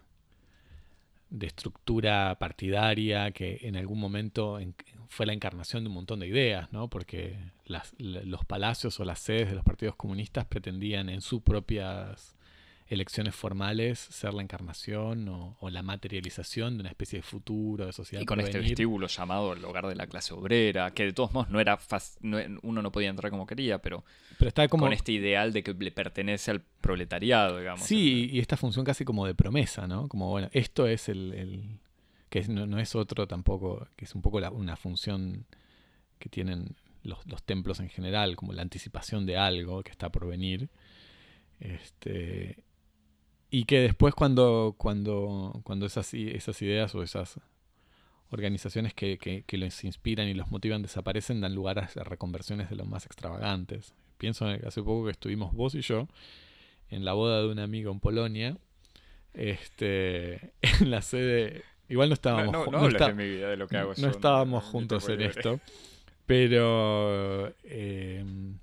estructura partidaria que en algún momento fue la encarnación de un montón de ideas, ¿no? porque los palacios o las sedes de los partidos comunistas pretendían en sus propias elecciones formales ser la encarnación o, la materialización de una especie de futuro, de sociedad. Y con este vestíbulo llamado el hogar de la clase obrera, que de todos modos no era uno no podía entrar como quería, pero, pero está como... con este ideal de que le pertenece al proletariado, digamos. Sí, y esta función casi como de promesa, ¿no? Como, bueno, esto es el... que no, es otro tampoco, que es un poco una función que tienen los, los templos en general, como la anticipación de algo que está por venir. Este, y que después cuando, cuando, cuando esas, esas ideas o esas organizaciones que, que, les inspiran y los motivan desaparecen, dan lugar a reconversiones de los más extravagantes. Pienso en hace poco que estuvimos vos y yo en la boda de un amigo en Polonia, este, [laughs] en la sede... Igual no estábamos, no, no, de mi vida, de lo que hago no estábamos juntos en esto, pero em,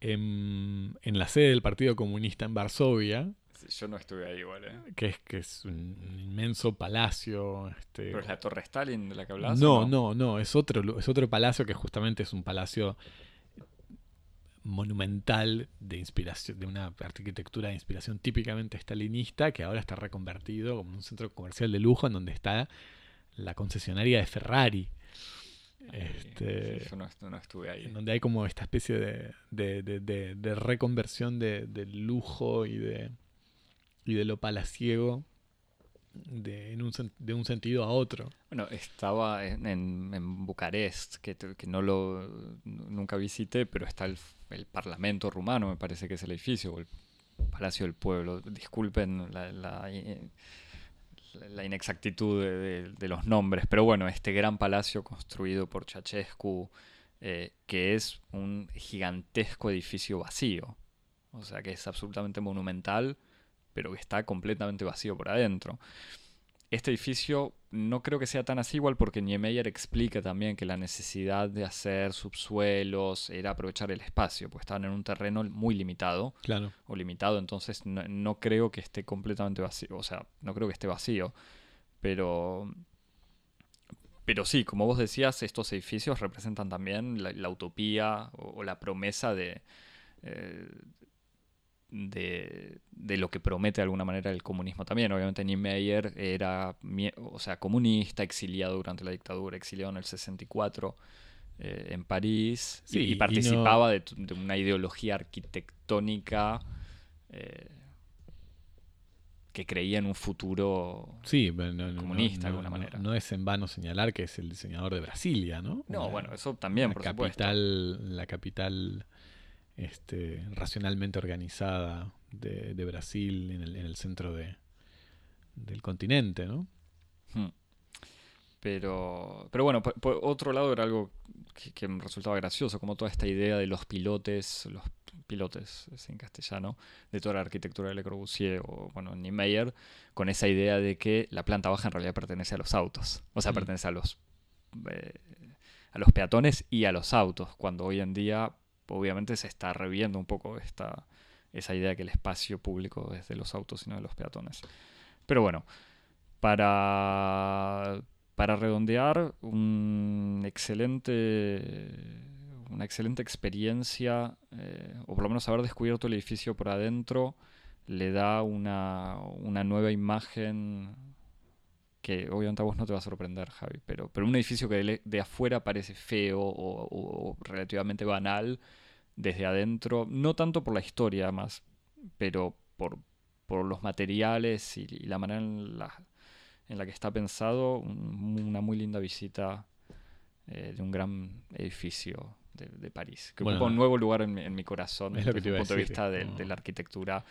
en, en la sede del Partido Comunista en Varsovia, yo no estuve ahí igual, ¿eh? Que es, que es un inmenso palacio. Este... ¿Pero es la Torre Stalin de la que hablas? No, no, no, es, otro, es otro palacio que justamente es un palacio monumental de inspiración, de una arquitectura de inspiración típicamente stalinista, que ahora está reconvertido como un centro comercial de lujo en donde está la concesionaria de Ferrari. Este, yo no, estuve ahí. En donde hay como esta especie de, de, de, de reconversión de, lujo y de, y de lo palaciego de, un, de un sentido a otro. Bueno, estaba en, en, Bucarest, que, que, no lo nunca visité, pero está el, el, Parlamento rumano, me parece que es el edificio, o el Palacio del Pueblo. Disculpen la, la, la inexactitud de, de, los nombres, pero bueno, este gran palacio construido por Ceausescu, eh, que es un gigantesco edificio vacío, o sea que es absolutamente monumental pero que está completamente vacío por adentro. Este edificio no creo que sea tan así igual porque Niemeyer explica también que la necesidad de hacer subsuelos era aprovechar el espacio, pues estaban en un terreno muy limitado. Claro. O limitado, entonces no, creo que esté completamente vacío. O sea, no creo que esté vacío. Pero. Pero sí, como vos decías, estos edificios representan también la, utopía o, la promesa de, eh, de, de, lo que promete de alguna manera el comunismo también. Obviamente Niemeyer era o sea, comunista, exiliado durante la dictadura, exiliado en el 64 eh, en París y, participaba de, una ideología arquitectónica eh, que creía en un futuro comunista de alguna manera. No es en vano señalar que es el diseñador de Brasilia, ¿no? No, bueno, eso también, la por capital, La capital este, racionalmente organizada de, Brasil en el, centro de, del continente, ¿no? Hmm. Pero, pero bueno, por, otro lado era algo que, me resultaba gracioso, como toda esta idea de los pilotes, los pilotes en castellano, de toda la arquitectura de Le Corbusier o, bueno, Niemeyer, con esa idea de que la planta baja en realidad pertenece a los autos, o sea, hmm. pertenece a los, eh, a los peatones y a los autos, cuando hoy en día obviamente se está reviendo un poco esta, esa idea de que el espacio público es de los autos y no de los peatones. Pero bueno, para, para redondear, un excelente, una excelente experiencia, eh, o por lo menos haber descubierto el edificio por adentro, le da una, una nueva imagen que obviamente a vos no te va a sorprender, Javi, pero, pero un edificio que de, afuera parece feo o, relativamente banal, desde adentro, no tanto por la historia más, pero por, por los materiales y, la manera en la, en la, que está pensado, una muy linda visita eh, de un gran edificio de, París, que ocupa un nuevo lugar en, mi corazón desde el punto de vista de la arquitectura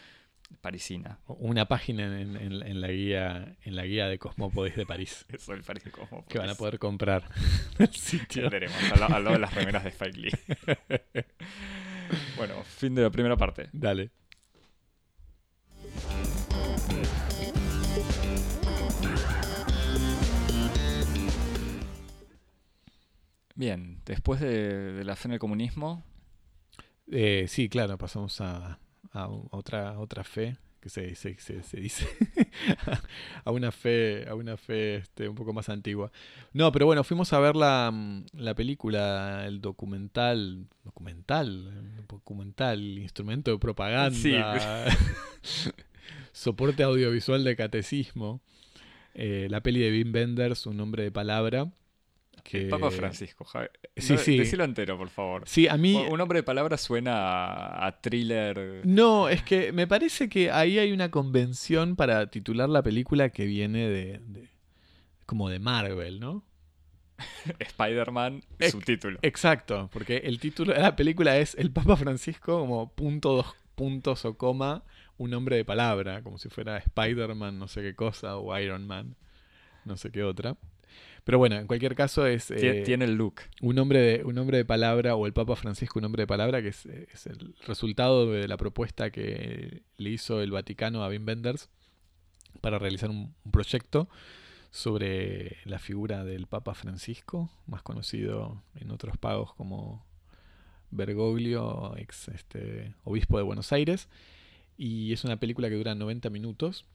parisina. Una página en, la guía en la guía de Cosmópolis de París. [laughs] Eso, el París de Cosmópolis. Que van a poder comprar [laughs] el sitio. al, lado de las remeras de Spike Lee. [laughs] bueno, fin de la primera parte. Dale. Bien, después de, la fe en el comunismo. Eh, sí, claro, pasamos a, a otra, otra fe, que se, se, se, dice, [laughs] a una fe, a una fe este, un poco más antigua. No, pero bueno, fuimos a ver la, mm, la película, el documental, documental, documental, instrumento de propaganda, [laughs] soporte audiovisual de catecismo, eh, la peli de Wim Wenders, Un hombre de palabra. Que... Papa Francisco, Sí, sí. Decilo entero, por favor. Sí, a mí. Un hombre de palabra suena a, thriller. No, es que me parece que ahí hay una convención para titular la película que viene de. como de Marvel, ¿no? [laughs] Spider-Man, subtítulo. Exacto, porque el título de la película es El Papa Francisco, como punto, dos puntos o coma, un hombre de palabra, como si fuera Spider-Man, no sé qué cosa, o Iron Man, no sé qué otra. Pero bueno, en cualquier caso es... Eh, tiene el look. Un hombre, de, un hombre de palabra, o el Papa Francisco, un hombre de palabra, que es, el resultado de la propuesta que le hizo el Vaticano a Wim Wenders para realizar un, proyecto sobre la figura del Papa Francisco, más conocido en otros pagos como Bergoglio, ex este, obispo de Buenos Aires. Y es una película que dura 90 minutos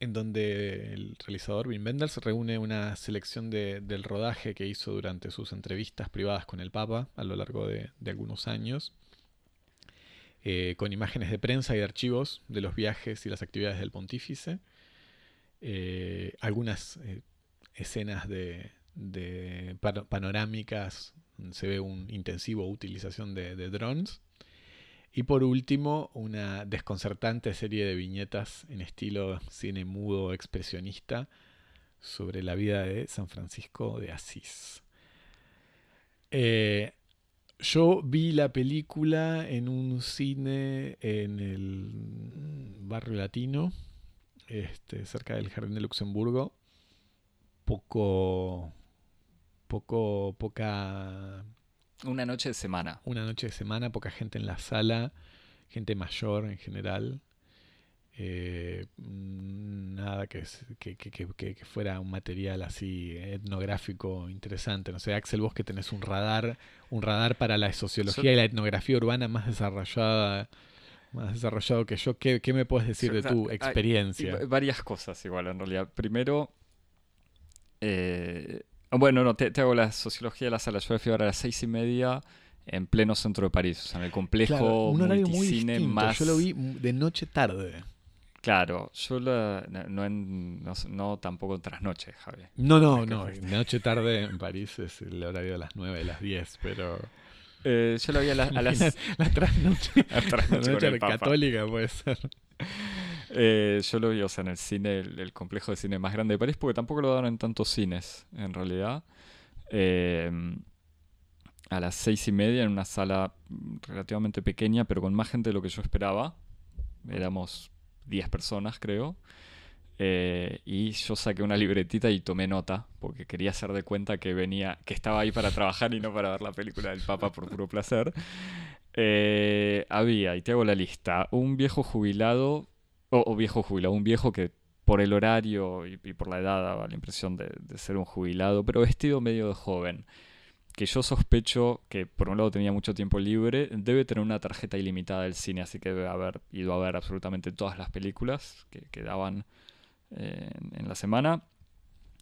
en donde el realizador Wim Wenders reúne una selección de, del rodaje que hizo durante sus entrevistas privadas con el Papa a lo largo de, algunos años, eh, con imágenes de prensa y de archivos de los viajes y las actividades del pontífice, eh, algunas eh, escenas panorámicas, se ve una intensivo utilización de drones y por último, una desconcertante serie de viñetas en estilo cine mudo expresionista sobre la vida de San Francisco de Asís. Eh, yo vi la película en un cine en el barrio latino, este, cerca del Jardín de Luxemburgo. Poco, poco, poca una noche de semana. Una noche de semana, poca gente en la sala, gente mayor en general. Eh, nada que, que, que, fuera un material así etnográfico interesante. No sé, Axel, vos que tenés un radar, un radar para la sociología y la etnografía urbana más desarrollada, más desarrollado que yo, ¿qué, me puedes decir de tu experiencia? varias cosas igual, en realidad. Primero, eh, bueno, no, te, hago la sociología de la sala. Yo fui ahora a las seis y media en pleno centro de París, o sea, en el complejo un horario muy distinto. más... Yo lo vi de noche tarde. Claro, yo no, en, no, tampoco en trasnoche, Javi. No, no, no. Noche tarde en París es el horario de las 9, de las 10, pero... Eh, yo lo vi a, las... [laughs] [laughs] La trasnoche, la trasnoche católica puede ser. Eh, yo lo vi, o sea, en el cine, el, complejo de cine más grande de París, porque tampoco lo daban en tantos cines, en realidad. Eh, a las seis y media en una sala relativamente pequeña, pero con más gente de lo que yo esperaba. Éramos 10 personas, creo. Eh, y yo saqué una libretita y tomé nota, porque quería hacer de cuenta que venía, que estaba ahí para trabajar y no para ver la película del Papa por puro placer. había, y te hago la lista, un viejo jubilado o, viejo jubilado, un viejo que por el horario y, por la edad daba la impresión de, ser un jubilado, pero vestido medio de joven. Que yo sospecho que por un lado tenía mucho tiempo libre, debe tener una tarjeta ilimitada del cine, así que debe haber ido a ver absolutamente todas las películas que, que daban eh, en, la semana.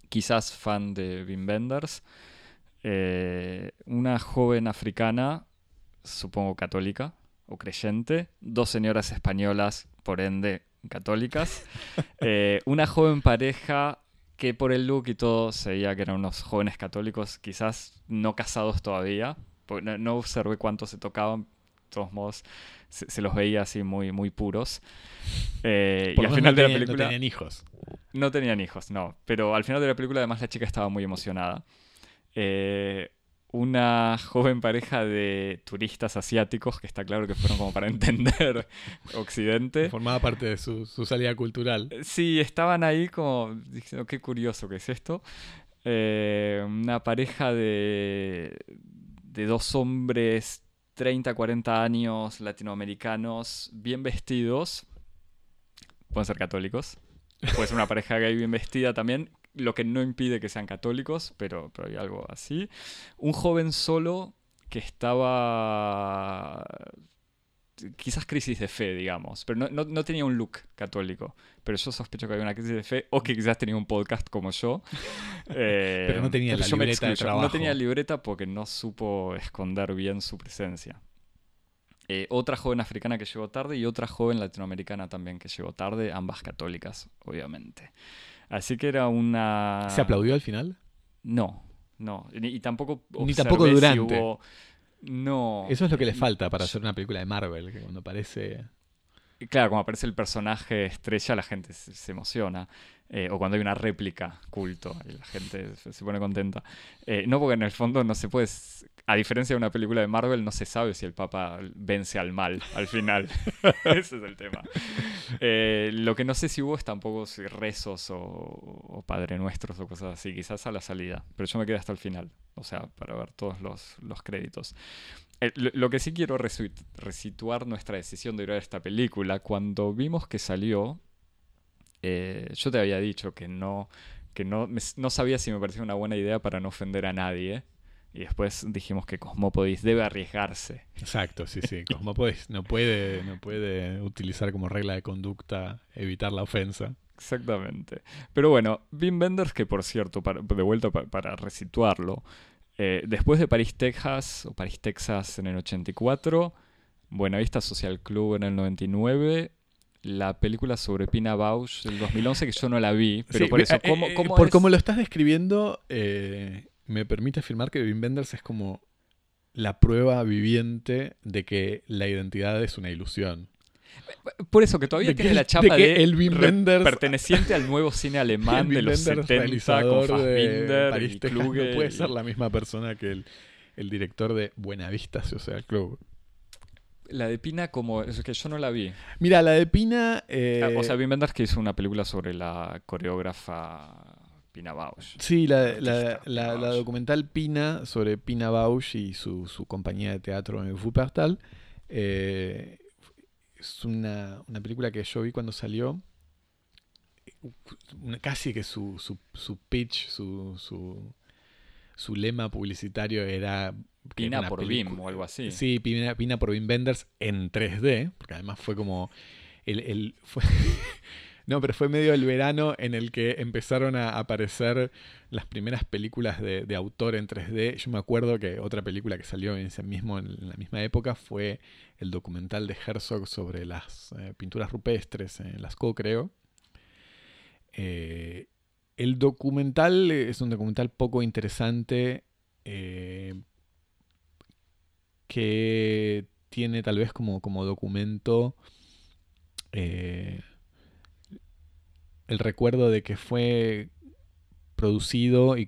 Quizás fan de Wim Wenders. Eh, una joven africana, supongo católica o creyente. Dos señoras españolas, por ende católicas. Eh, una joven pareja que por el look y todo se veía que eran unos jóvenes católicos, quizás no casados todavía. No, observé cuántos se tocaban, de todos modos se, los veía así muy, muy puros. Eh, y al final de la película... No tenían hijos. No tenían hijos, no. Pero al final de la película además la chica estaba muy emocionada. Eh, una joven pareja de turistas asiáticos, que está claro que fueron como para [laughs] entender Occidente. Formaba parte de su, salida cultural. Sí, estaban ahí como diciendo, qué curioso que es esto. Eh, una pareja de, de dos hombres 30, 40 años, latinoamericanos, bien vestidos. Pueden ser católicos. Puede ser una pareja gay bien vestida también, lo que no impide que sean católicos, pero, pero hay algo así. Un joven solo que estaba quizás crisis de fe, digamos, pero no, no, tenía un look católico. Pero yo sospecho que había una crisis de fe o que quizás tenía un podcast como yo. [laughs] pero no tenía la libreta de trabajo. No tenía libreta porque no supo esconder bien su presencia. Eh, otra joven africana que llegó tarde y otra joven latinoamericana también que llegó tarde, ambas católicas, obviamente. Así que era una... ¿Se aplaudió al final? No, no. Y, tampoco... Ni tampoco durante. No. Eso es lo que le falta para hacer una película de Marvel, que cuando aparece... Claro, cuando aparece el personaje estrella la gente se, emociona. Eh, o cuando hay una réplica culto y la gente se, pone contenta. Eh, no porque en el fondo no se puede a diferencia de una película de Marvel, no se sabe si el Papa vence al mal al final. [laughs] Ese es el tema. Eh, lo que no sé si hubo es tampoco si rezos o, Padre Nuestros o cosas así, quizás a la salida. Pero yo me quedé hasta el final, o sea, para ver todos los, créditos. Eh, lo, que sí quiero resituar nuestra decisión de ver esta película, cuando vimos que salió, eh, yo te había dicho que no que no, no sabía si me parecía una buena idea para no ofender a nadie. Y después dijimos que Cosmópodis debe arriesgarse. Exacto, sí, sí. [laughs] Cosmópodis no puede, no puede utilizar como regla de conducta evitar la ofensa. Exactamente. Pero bueno, Wim Wenders, que por cierto, de vuelta para, resituarlo, eh, después de París, Texas, o París, Texas en el 84, Buenavista Social Club en el 99, la película sobre Pina Bausch del 2011, que yo no la vi, pero por eso, eh, ¿cómo, eh, por como lo estás describiendo, me permite afirmar que Wim Wenders es como la prueba viviente de que la identidad es una ilusión. Por eso que todavía tiene la chapa de, el perteneciente al nuevo cine alemán [laughs] de los 70 con Fassbinder y Kluge no puede ser la misma persona que el, director de Buenavista Social Club. La de Pina, como. Es que yo no la vi. Mira, la de Pina. Eh, o sea, Wim Wenders que hizo una película sobre la coreógrafa Pina Bausch. Sí, la, documental Pina sobre Pina Bausch y su, compañía de teatro en Wuppertal. Eh, es una, película que yo vi cuando salió. casi que su, su, pitch, su, su, lema publicitario era Pina por Bim o algo así. Sí, Pina, Pina por Bim Benders en 3D, porque además fue como el, el fue [laughs] No, pero fue medio el verano en el que empezaron a aparecer las primeras películas de, autor en 3D. Yo me acuerdo que otra película que salió en, ese mismo, en la misma época fue el documental de Herzog sobre las eh, pinturas rupestres en Lascaux, creo. Eh, el documental es un documental poco interesante eh, que tiene tal vez como, como documento el recuerdo de que fue producido y,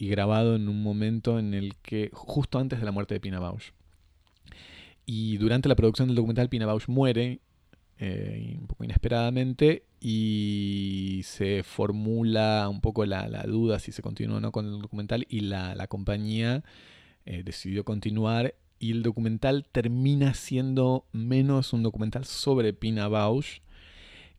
grabado en un momento en el que, justo antes de la muerte de Pina Bausch. Y durante la producción del documental, Pina Bausch muere, eh, un poco inesperadamente, y se formula un poco la, duda si se continúa o no con el documental, y la, compañía eh, decidió continuar, y el documental termina siendo menos un documental sobre Pina Bausch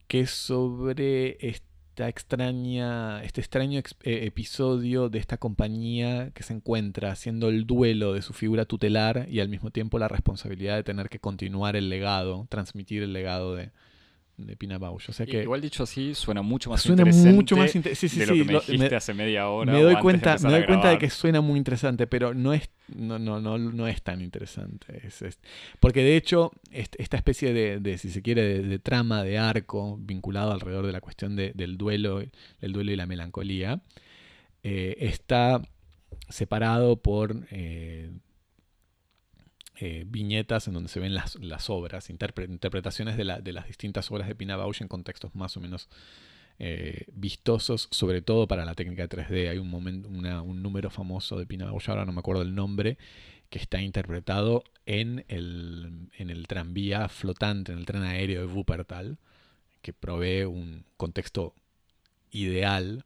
que es sobre esta extraña, este extraño eh, episodio de esta compañía que se encuentra haciendo el duelo de su figura tutelar y al mismo tiempo la responsabilidad de tener que continuar el legado, transmitir el legado de, de Pina Bausch. O sea que, Igual dicho así, suena mucho más suena interesante mucho más sí, sí, de lo que me dijiste hace media hora. Me doy, cuenta, me doy cuenta de que suena muy interesante, pero no es, no, no, no, no es tan interesante. Es, porque de hecho, esta especie de, si se quiere, de, trama, de arco, vinculado alrededor de la cuestión del duelo, el duelo y la melancolía, eh, está separado por eh, eh, viñetas en donde se ven las, obras, interpretaciones de, las distintas obras de Pina Bausch en contextos más o menos eh, vistosos, sobre todo para la técnica de 3D. Hay un, momento, un número famoso de Pina Bausch, ahora no me acuerdo el nombre, que está interpretado en el, en el tranvía flotante, en el tren aéreo de Wuppertal, que provee un contexto ideal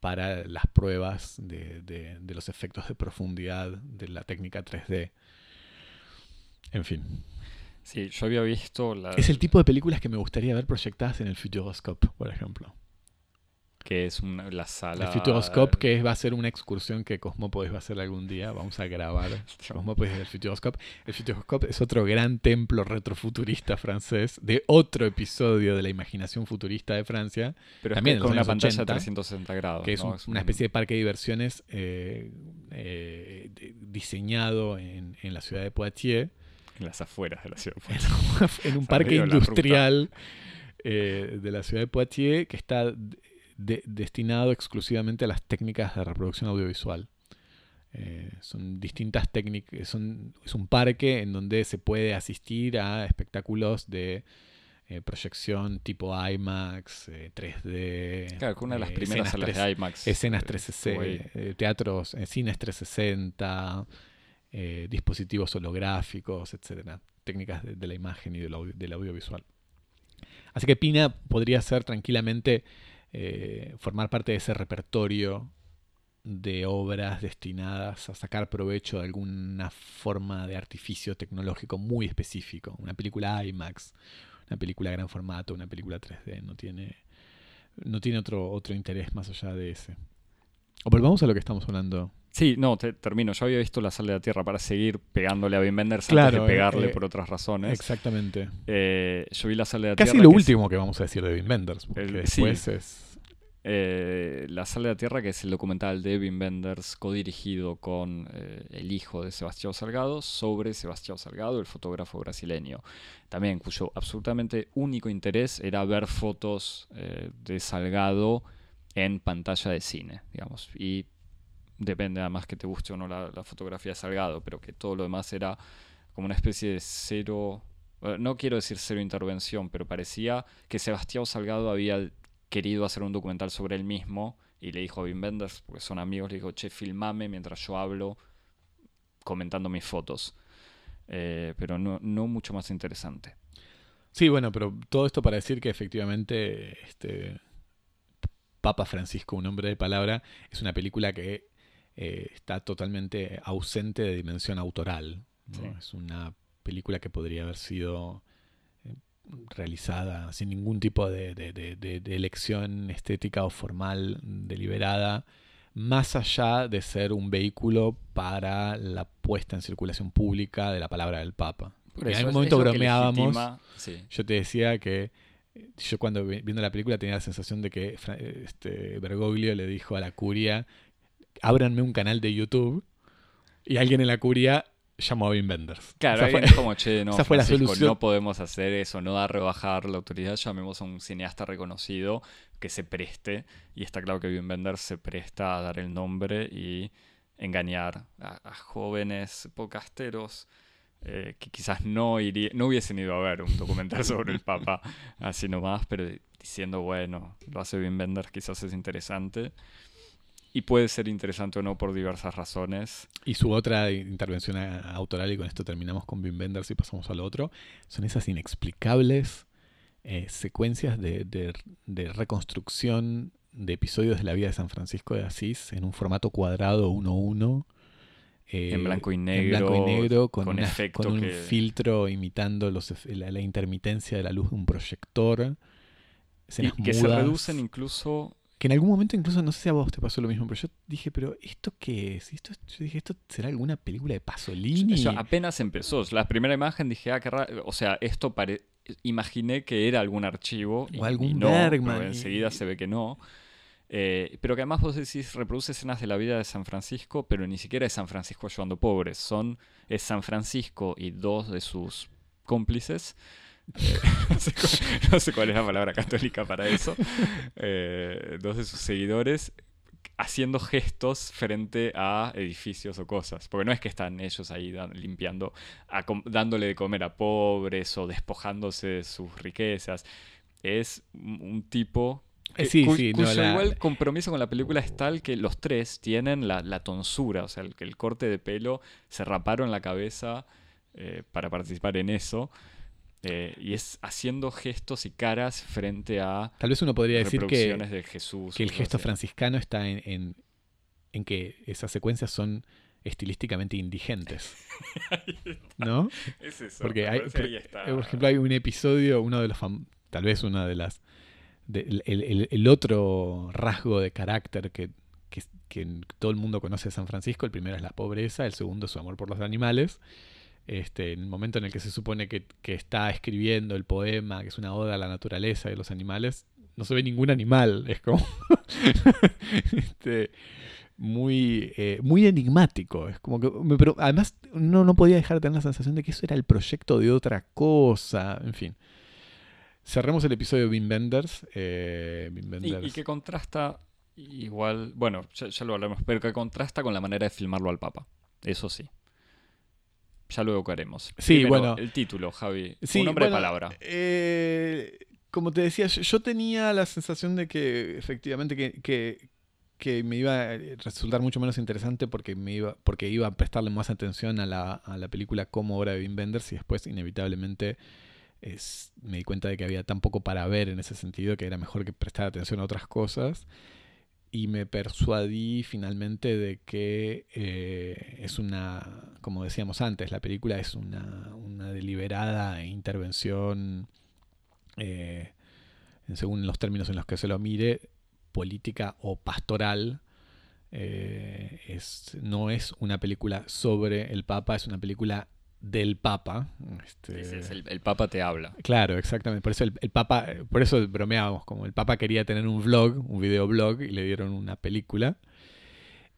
para las pruebas de, de los efectos de profundidad de la técnica 3D. En fin. Sí, yo había visto la... Es el tipo de películas que me gustaría ver proyectadas en el Futuroscope, por ejemplo. que es una, la sala... El Futuroscope, que es- va a ser una excursión que Cosmópolis va a hacer algún día. Vamos a grabar [laughs] Cosmópolis del Futuroscope. El Futuroscope es otro gran templo retrofuturista francés de otro episodio de la imaginación futurista de Francia, Pero es también que con una pantalla 80, 360 grados. que es, ¿no? un- una un- especie de parque de diversiones eh, eh, de- diseñado en, en la ciudad de Poitiers, En las afueras de la ciudad. [laughs] en un parque industrial eh, de la ciudad de Poitiers que está de- destinado exclusivamente a las técnicas de reproducción audiovisual. Eh, son distintas técnicas, son, es un parque en donde se puede asistir a espectáculos de eh, proyección tipo IMAX, eh, 3D. Claro, que una de las primeras escenas salas 3D, de IMAX. Escenas eh, 360, estuvo ahí. eh, teatros, cines 360, eh, dispositivos holográficos, etcétera, técnicas de, la imagen y del, audio- del audiovisual. Así que Pina podría ser tranquilamente eh, formar parte de ese repertorio de obras destinadas a sacar provecho de alguna forma de artificio tecnológico muy específico. Una película IMAX, una película gran formato, una película 3D, no tiene, no tiene otro, otro interés más allá de ese. O volvamos a lo que estamos hablando. Sí, no, te- termino. Yo había visto La Sal de la Tierra para seguir pegándole a Wim Wenders Claro, antes de pegarle eh, por otras razones. Exactamente. Eh, yo vi La Sal de la Casi Tierra. lo que es- último que vamos a decir de Wim Wenders, porque El- después es... eh, la Sal de la Tierra, que es el documental de Wim Wenders, codirigido con eh, el hijo de Sebastián Salgado, sobre Sebastián Salgado, el fotógrafo brasileño. También cuyo absolutamente único interés era ver fotos eh, de Salgado en pantalla de cine, digamos. Y depende además que te guste o no la, fotografía de Salgado, pero que todo lo demás era como una especie de cero, eh, no quiero decir cero intervención, pero parecía que Sebastián Salgado había querido hacer un documental sobre él mismo y le dijo a Wim Wenders, porque son amigos, le dijo, che, filmame mientras yo hablo comentando mis fotos. Eh, pero no, no mucho más interesante. Sí, bueno, pero todo esto para decir que efectivamente este Papa Francisco, un hombre de palabra, es una película que eh, está totalmente ausente de dimensión autoral. ¿no? Sí. Es una película que podría haber sido eh, realizada sin ningún tipo de, de- de- de- de elección estética o formal deliberada, más allá de ser un vehículo para la puesta en circulación pública de la palabra del Papa. Por en algún momento bromeábamos. legitima- sí. Yo te decía que eh, yo cuando vi- viendo la película tenía la sensación de que este, Bergoglio le dijo a la curia, ábranme un canal de YouTube y alguien en la curia llamó a Wim Wenders. Claro, fue- alguien como, che, [laughs] no, esa fue la solución. no podemos hacer eso, no da rebajar la autoridad, llamemos a un cineasta reconocido que se preste, y está claro que Wim Wenders se presta a dar el nombre y engañar a, a jóvenes podcasteros eh, que quizás no, iría- no hubiesen ido a ver un documental [laughs] sobre el Papa así nomás, pero diciendo, bueno, lo hace Wim Wenders, quizás es interesante. Y puede ser interesante o no por diversas razones. Y su otra intervención autoral, y con esto terminamos con Wim Wenders y pasamos al otro, son esas inexplicables eh, secuencias de, de- de reconstrucción de episodios de la vida de San Francisco de Asís en un formato cuadrado 1-1. eh, En blanco y en blanco y negro, con, con una- con un que- filtro imitando los, la, la intermitencia de la luz de un proyector. Y que se reducen incluso Que en algún momento, incluso, no sé si a vos te pasó lo mismo, pero yo dije, pero ¿esto qué es? Esto, yo dije, ¿esto será alguna película de Pasolini? Yo apenas empezó. La primera imagen dije, ah, qué raro. O sea, esto pare... imaginé que era algún archivo. y- O algún y no, Bergman, pero y- enseguida se ve que no. Eh, pero que además vos decís, reproduce escenas de la vida de San Francisco, pero ni siquiera es San Francisco ayudando pobres. Son, es San Francisco y dos de sus cómplices. Eh, [laughs] no, sé cuál, no sé cuál es la palabra católica para eso. Eh, dos de sus seguidores haciendo gestos frente a edificios o cosas. Porque no es que están ellos ahí limpiando, a dándole de comer a pobres o despojándose de sus riquezas. Es un tipo Eh, sí, cu- sí, no, cuyo la- igual compromiso con la película es tal que los tres tienen la, la tonsura, o sea, el, que el corte de pelo, se raparon la cabeza eh, para participar en eso. Eh, y es haciendo gestos y caras frente a Tal vez uno podría decir que, reproducciones de Jesús. que el gesto así. franciscano está en, en, en que esas secuencias son estilísticamente indigentes. ¿No? [laughs] Es eso. Porque hay, está. por ejemplo, hay un episodio, uno de los fam- tal vez una de las de- el, el- el otro rasgo de carácter que, que- que todo el mundo conoce de San Francisco. El primero es la pobreza, el segundo es su amor por los animales. Este, en el momento en el que se supone que, que está escribiendo el poema, que es una oda a la naturaleza y a los animales, no se ve ningún animal. Es como [laughs] este, muy, eh, muy enigmático. Es como que, pero además no, no podía dejar de tener la sensación de que eso era el proyecto de otra cosa. En fin. Cerremos el episodio de Wim Wenders. eh, y que contrasta igual, bueno, ya, ya lo hablamos, pero que contrasta con la manera de filmarlo al Papa. Eso sí. Ya lo evocaremos. Sí, Primero, bueno. El título, Javi. Sí, un nombre bueno, de palabra. eh, como te decía, yo, tenía la sensación de que efectivamente que, que- que me iba a resultar mucho menos interesante porque me iba, porque iba a prestarle más atención a la, a la película como obra de Wim Wenders y después inevitablemente es- me di cuenta de que había tan poco para ver en ese sentido que era mejor que prestar atención a otras cosas y me persuadí finalmente de que eh, es una, como decíamos antes, la película es una, una deliberada intervención, eh, según los términos en los que se lo mire, política o pastoral. Eh, es, no es una película sobre el Papa, es una película del Papa. Este, es el, el Papa te habla. Claro, exactamente. Por eso el, el Papa, por eso bromeábamos, como el Papa quería tener un vlog, un videoblog, y le dieron una película.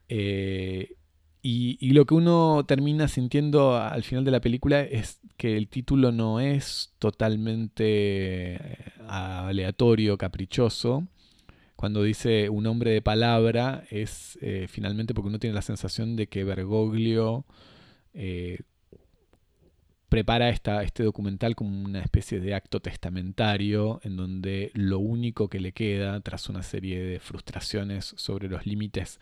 Eh, y, y lo que uno termina sintiendo al final de la película es que el título no es totalmente eh, aleatorio, caprichoso. Cuando dice un hombre de palabra es eh, finalmente porque uno tiene la sensación de que Bergoglio eh, prepara esta, este documental como una especie de acto testamentario en donde lo único que le queda tras una serie de frustraciones sobre los límites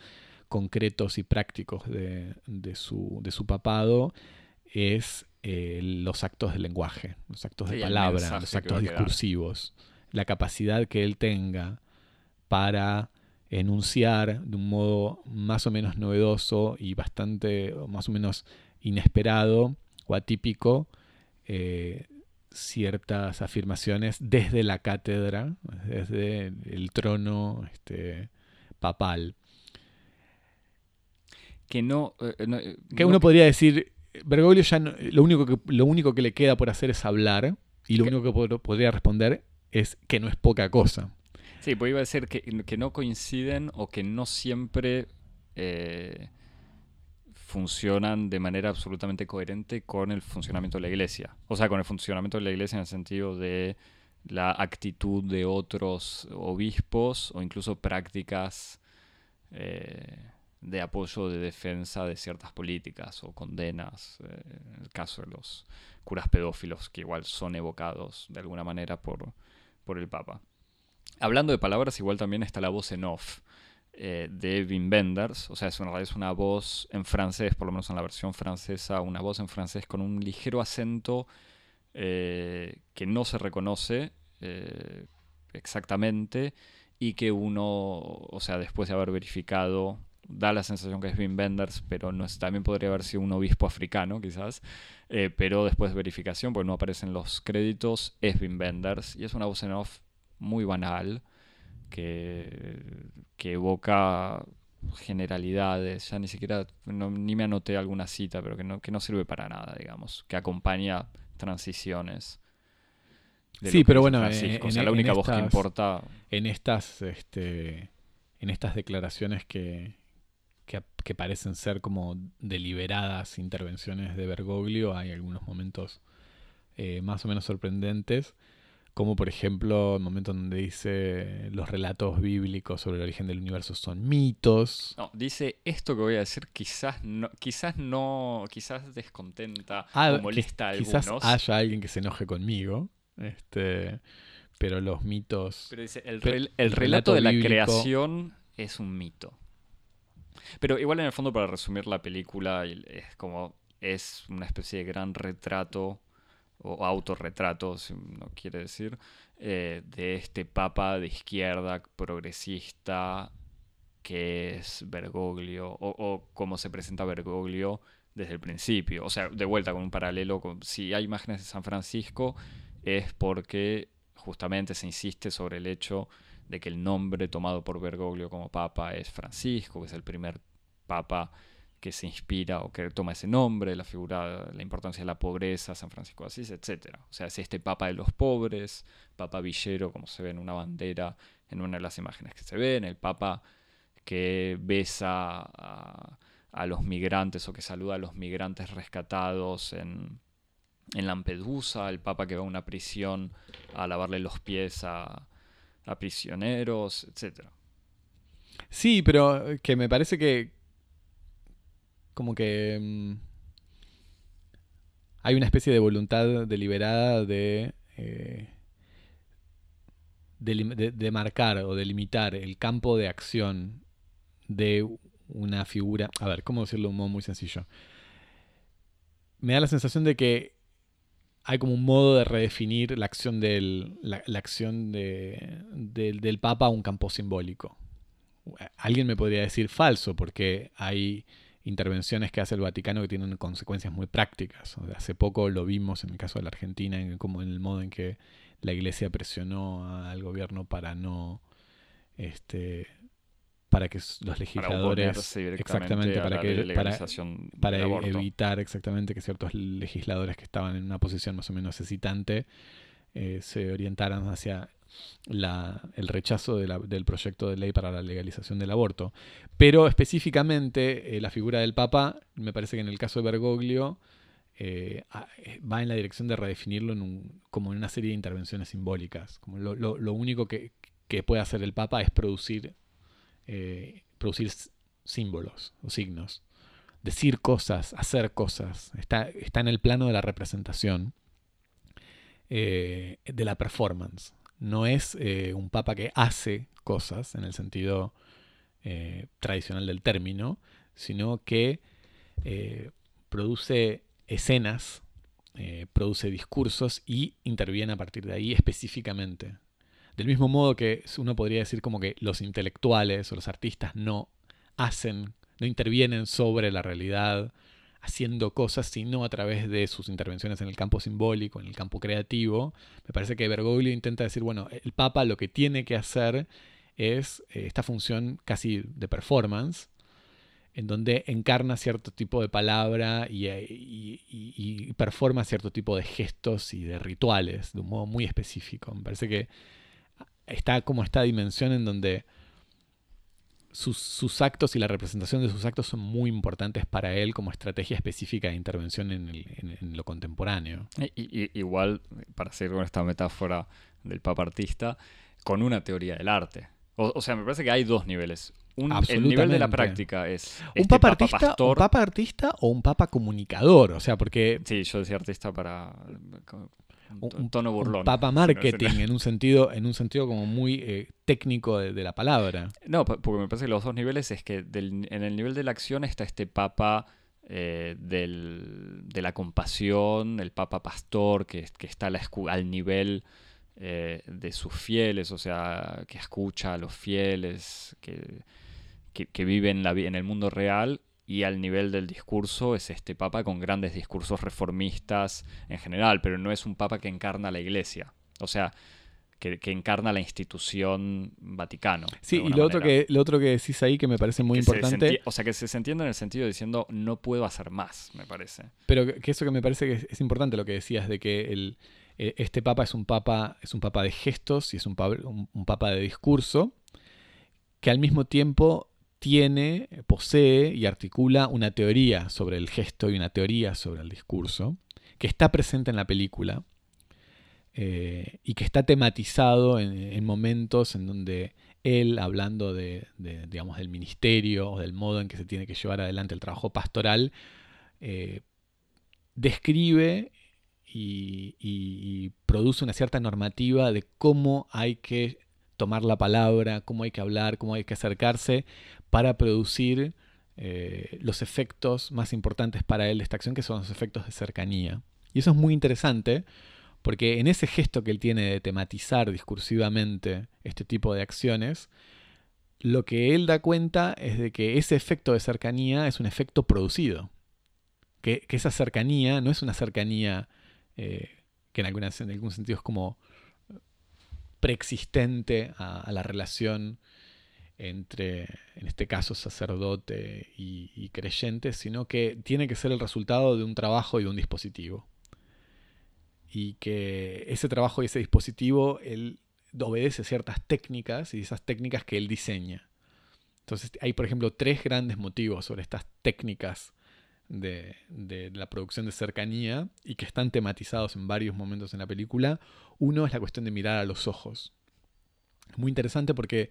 concretos y prácticos de, de su, de su papado es eh, los actos de lenguaje, los actos Sí, de palabra, los actos discursivos, la capacidad que él tenga para enunciar de un modo más o menos novedoso y bastante más o menos inesperado o atípico eh, ciertas afirmaciones desde la cátedra, desde el trono este, papal. Que no. eh, no, eh, Que no- uno podría decir, Bergoglio ya no- lo, único que, lo único que le queda por hacer es hablar y lo Que- único que pod- podría responder es que no es poca cosa. Sí, pues iba a decir que, que no coinciden o que no siempre eh, funcionan de manera absolutamente coherente con el funcionamiento de la iglesia. O sea, con el funcionamiento de la iglesia en el sentido de la actitud de otros obispos o incluso prácticas eh, de apoyo de defensa de ciertas políticas o condenas. eh, en el caso de los curas pedófilos, que igual son evocados de alguna manera por, por el Papa. Hablando de palabras, igual también está la voz en off eh, de Wim Wenders. O sea, es una, una voz en francés, por lo menos en la versión francesa, una voz en francés con un ligero acento eh, que no se reconoce eh, exactamente y que uno, o sea, después de haber verificado, da la sensación que es Wim Wenders, pero no también podría haber sido un obispo africano, quizás. Pero después de verificación, porque no aparecen los créditos, es Wim Wenders y es una voz en off muy banal que, que evoca generalidades, ya ni siquiera, no- ni me anoté alguna cita, pero que no, que no sirve para nada, digamos, que acompaña transiciones. Sí, que pero bueno, en- o sea, en- la única voz que estas- importa En estas, este, en estas declaraciones que, que, que parecen ser como deliberadas intervenciones de Bergoglio, hay algunos momentos eh, más o menos sorprendentes, como por ejemplo el momento donde dice los relatos bíblicos sobre el origen del universo son mitos. No, dice esto que voy a decir quizás no, quizás no, quizás descontenta Ah, o molesta a Quizás algunos. haya alguien que se enoje conmigo, este, pero los mitos... Pero dice, el, Pero rel- el el relato relato de la bíblico- creación es un mito. Pero igual en el fondo para resumir la película el- es como es una especie de gran retrato o autorretrato, si uno quiere decir, eh, de este papa de izquierda progresista que es Bergoglio o, o cómo se presenta Bergoglio desde el principio. O sea, de vuelta con un paralelo, con, si hay imágenes de San Francisco es porque justamente se insiste sobre el hecho de que el nombre tomado por Bergoglio como papa es Francisco, que es el primer papa que se inspira o que toma ese nombre, la figura, la importancia de la pobreza, San Francisco de Asís, etc. O sea, es este papa de los pobres, papa villero, como se ve en una bandera, en una de las imágenes que se ven, el papa que besa a, los migrantes o que saluda a los migrantes rescatados en, en Lampedusa, el papa que va a una prisión a lavarle los pies a, a prisioneros, etc. Sí, pero que me parece que como que mm, hay una especie de voluntad deliberada de, eh, de, de marcar o delimitar el campo de acción de una figura. A ver, ¿cómo decirlo de un modo muy sencillo? Me da la sensación de que hay como un modo de redefinir la acción del, la, acción de, del Papa a un campo simbólico. Alguien me podría decir falso, porque hay intervenciones que hace el Vaticano que tienen consecuencias muy prácticas. hace poco lo vimos en el caso de la Argentina, en, como en el modo en que la Iglesia presionó al gobierno para no este, para que los legisladores exactamente para que para, evitar exactamente que ciertos legisladores que estaban en una posición más o menos necesitante eh, se orientaran hacia el rechazo del proyecto de ley para la legalización del aborto. Pero específicamente eh, la figura del Papa, me parece que en el caso de Bergoglio, eh, va en la dirección de redefinirlo como en una serie de intervenciones simbólicas. Como lo, único que, que, puede hacer el Papa es producir eh, producir símbolos o signos, decir cosas, hacer cosas. Está, está en el plano de la representación, eh, de la performance. No es eh, un papa que hace cosas en el sentido tradicional del término, sino que produce escenas, produce discursos y interviene a partir de ahí específicamente. Del mismo modo que uno podría decir como que los intelectuales o los artistas no hacen, no intervienen sobre la realidad haciendo cosas, sino a través de sus intervenciones en el campo simbólico, en el campo creativo. Me parece que Bergoglio intenta decir, bueno, el Papa lo que tiene que hacer es eh, esta función casi de performance, en donde encarna cierto tipo de palabra y, eh, y, y, performa cierto tipo de gestos y de rituales de un modo muy específico. Me parece que está como esta dimensión en donde sus, actos y la representación de sus actos son muy importantes para él como estrategia específica de intervención en, lo contemporáneo. igual, para seguir con esta metáfora del papa artista, con una teoría del arte. O, sea, me parece que hay dos niveles. el nivel de la práctica es un este papa, artista, un papa artista o un papa comunicador, o sea, porque sí, yo decía artista para un, tono burlón. papa [laughs] marketing en un sentido, en un sentido como muy eh, técnico de, la palabra. No, porque me parece que los dos niveles es que en el nivel de la acción está este papa eh, de la compasión, el papa pastor, que, que está al nivel eh, de sus fieles, o sea, que escucha a los fieles, que, que, viven la, en el mundo real y al nivel del discurso es este papa con grandes discursos reformistas en general, pero no es un papa que encarna la iglesia, o sea, que, encarna la institución Vaticano. Sí, y lo otro, que, lo otro que decís ahí que me parece muy importante... O sea, que se, entiende en el sentido diciendo no puedo hacer más, me parece. Pero que eso que me parece que es, importante lo que decías de que el, eh, este papa es un papa, es un papa de gestos y es un un papa de discurso, que al mismo tiempo tiene, posee y articula una teoría sobre el gesto y una teoría sobre el discurso, que está presente en la película eh, y que está tematizado en, momentos en donde él, hablando de, digamos, del ministerio o del modo en que se tiene que llevar adelante el trabajo pastoral, eh, describe y produce una cierta normativa de cómo hay que tomar la palabra, cómo hay que hablar, cómo hay que acercarse para producir eh, los efectos más importantes para él de esta acción, que son los efectos de cercanía. Y eso es muy interesante, porque en ese gesto que él tiene de tematizar discursivamente este tipo de acciones, lo que él da cuenta es de que ese efecto de cercanía es un efecto producido. Que, esa cercanía no es una cercanía eh, que en, en algún sentido es como preexistente a, la relación entre, en este caso, sacerdote y, creyente, sino que tiene que ser el resultado de un trabajo y de un dispositivo. Y que ese trabajo y ese dispositivo, él obedece ciertas técnicas y esas técnicas que él diseña. Entonces hay, por ejemplo, tres grandes motivos sobre estas técnicas de, la producción de cercanía y que están tematizados en varios momentos en la película. Uno es la cuestión de mirar a los ojos. Muy interesante porque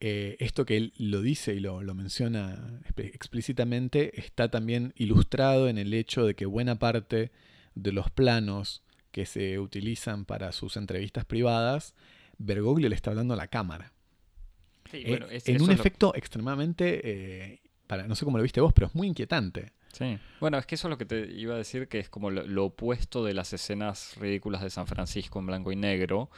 eh, esto que él lo dice y lo, menciona explícitamente está también ilustrado en el hecho de que buena parte de los planos que se utilizan para sus entrevistas privadas, Bergoglio le está hablando a la cámara. Eh, en un efecto extremadamente eh, no sé cómo lo viste vos, pero es muy inquietante. Sí. Bueno, es que eso es lo que te iba a decir, que es como lo, opuesto de las escenas ridículas de San Francisco en blanco y negro.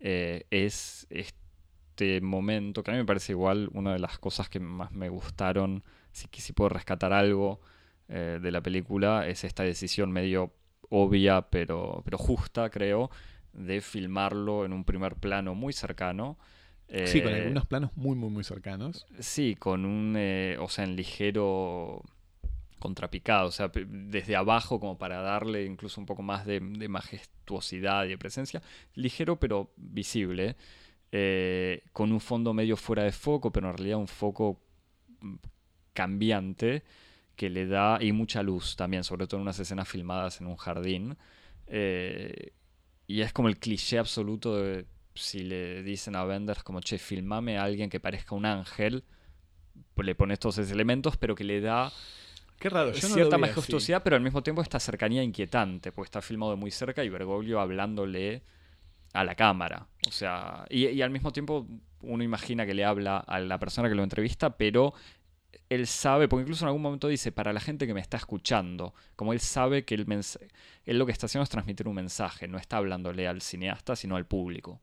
Eh, es este momento, que a mí me parece igual una de las cosas que más me gustaron, si, si puedo rescatar algo eh, de la película, es esta decisión medio obvia, pero, pero justa, creo, de filmarlo en un primer plano muy cercano sí, con eh, algunos planos muy, muy, muy cercanos. Sí, con un, eh, o sea, en ligero contrapicado, o sea, desde abajo como para darle incluso un poco más de, majestuosidad y de presencia, ligero pero visible, eh, con un fondo medio fuera de foco, pero en realidad un foco mm, cambiante que le da, y mucha luz también, sobre todo en unas escenas filmadas en un jardín, y es como el cliché absoluto de si le dicen a Benders como, che, filmame a alguien que parezca un ángel, le pones todos esos elementos, pero que le da Qué raro, cierta majestuosidad, pero al mismo tiempo esta cercanía inquietante, porque está filmado de muy cerca y Bergoglio hablándole a la cámara. O sea, y, y, al mismo tiempo uno imagina que le habla a la persona que lo entrevista, pero él sabe, porque incluso en algún momento dice, para la gente que me está escuchando, como él sabe que el él lo que está haciendo es transmitir un mensaje, no está hablándole al cineasta, sino al público.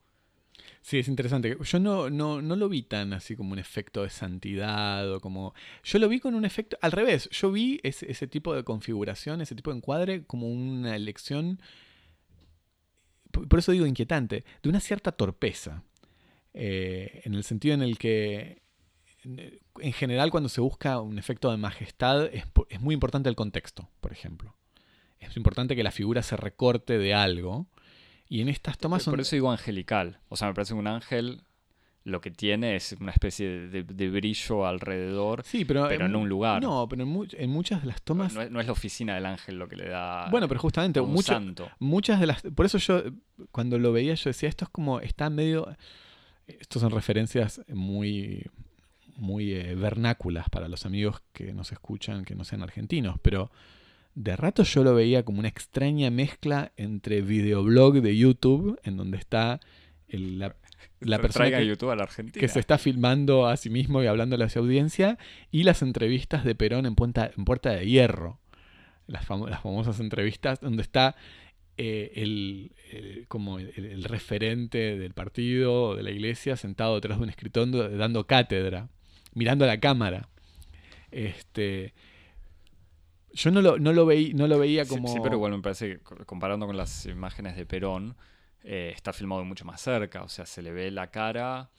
Sí, es interesante. Yo no, no, no, lo vi tan así como un efecto de santidad o como... Yo lo vi con un efecto... Al revés, yo vi ese, tipo de configuración, ese tipo de encuadre como una elección, por eso digo inquietante, de una cierta torpeza. Eh, en el sentido en el que en general cuando se busca un efecto de majestad es, es, muy importante el contexto, por ejemplo. Es importante que la figura se recorte de algo y en estas tomas Por eso digo angelical. O sea, me parece que un ángel lo que tiene es una especie de, brillo alrededor, sí, pero, en, un lugar. No, pero en, muchas de las tomas... No, es, la oficina del ángel lo que le da... Bueno, pero justamente muchas de las... Por eso yo, cuando lo veía, yo decía, esto es como, está medio... Estos son referencias muy, muy eh, vernáculas para los amigos que nos escuchan, que no sean argentinos, pero de rato yo lo veía como una extraña mezcla entre videoblog de YouTube, en donde está la, persona que, se está filmando a sí mismo y hablándole a su audiencia, y las entrevistas de Perón en, en Puerta de Hierro. Las, famosas entrevistas donde está eh, el, como el, referente del partido o de la iglesia sentado detrás de un escritorio dando cátedra, mirando a la cámara. Este, yo no lo, no lo, veí, no lo veía como... Sí, pero igual me parece que comparando con las imágenes de Perón, eh, está filmado mucho más cerca, o sea, se le ve la cara,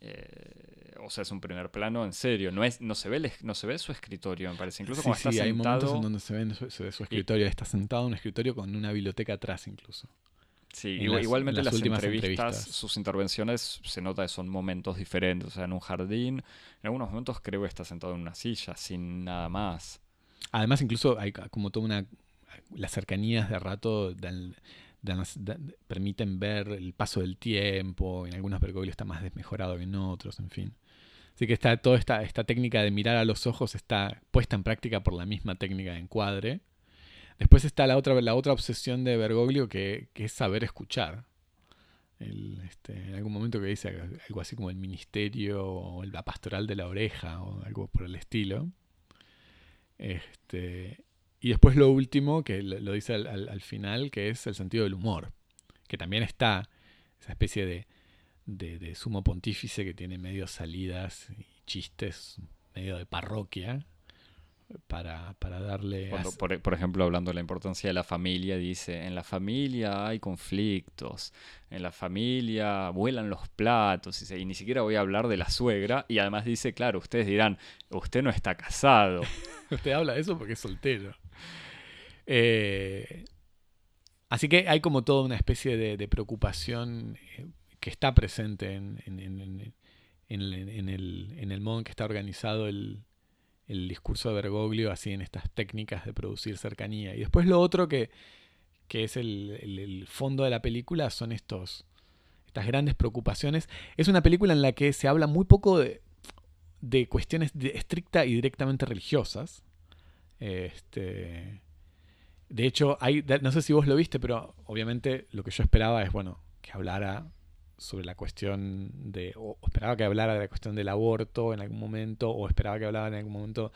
eh, o sea, es un primer plano en serio, no, es, no, se, ve no se ve su escritorio, me parece, incluso como está sí, hay momentos en donde se ve su, escritorio, está sentado en un escritorio con una biblioteca atrás incluso. Sí, igualmente las, entrevistas, sus intervenciones se nota que son momentos diferentes, o sea, en un jardín, en algunos momentos creo que está sentado en una silla, sin nada más. Además, incluso hay como toda una. Las cercanías de rato permiten ver el paso del tiempo. En algunos Bergoglio está más desmejorado que en otros, en fin. Así que está, toda esta, técnica de mirar a los ojos está puesta en práctica por la misma técnica de encuadre. Después está la otra, la otra obsesión de Bergoglio que, es saber escuchar. Este, en algún momento que dice algo así como el ministerio o la pastoral de la oreja o algo por el estilo. Este, y después lo último, que lo dice al, final, que es el sentido del humor, que también está esa especie de, de, sumo pontífice que tiene medio salidas y chistes, medio de parroquia, para, para darle... Cuando, por, por ejemplo, hablando de la importancia de la familia, dice, en la familia hay conflictos, en la familia vuelan los platos, y ni siquiera voy a hablar de la suegra, y además dice, claro, ustedes dirán, usted no está casado. [laughs] Usted habla de eso porque es soltero. Eh, así que hay como toda una especie de, de preocupación eh, que está presente en, en- en- en- el, en el- en el modo en que está organizado el, el discurso de Bergoglio, así en estas técnicas de producir cercanía. Y después lo otro que, que es el, el- fondo de la película son estos, estas grandes preocupaciones. Es una película en la que se habla muy poco de, de cuestiones estricta y directamente religiosas. Este, de hecho, hay, no sé si vos lo viste, pero obviamente lo que yo esperaba es, bueno, que hablara sobre la cuestión de, o esperaba que hablara de la cuestión del aborto en algún momento, o esperaba que hablara en algún momento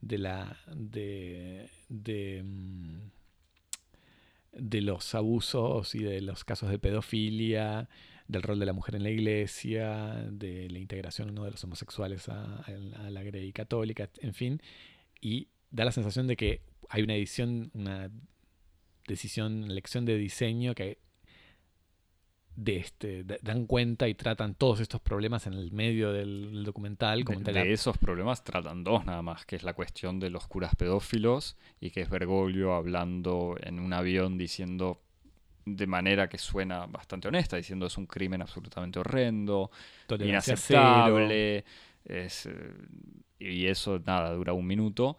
de la, de, de, mm, de los abusos y de los casos de pedofilia, del rol de la mujer en la iglesia, de la integración de los homosexuales a, la grey católica, en fin, y da la sensación de que hay una edición, una decisión, elección de diseño que de este, da- dan cuenta y tratan todos estos problemas en el medio del, del documental. Como De, de esos problemas tratan dos nada más, que es la cuestión de los curas pedófilos y que es Bergoglio hablando en un avión diciendo de manera que suena bastante honesta, diciendo es un crimen absolutamente horrendo, tolerancia inaceptable, es, eh, y eso nada, dura un minuto.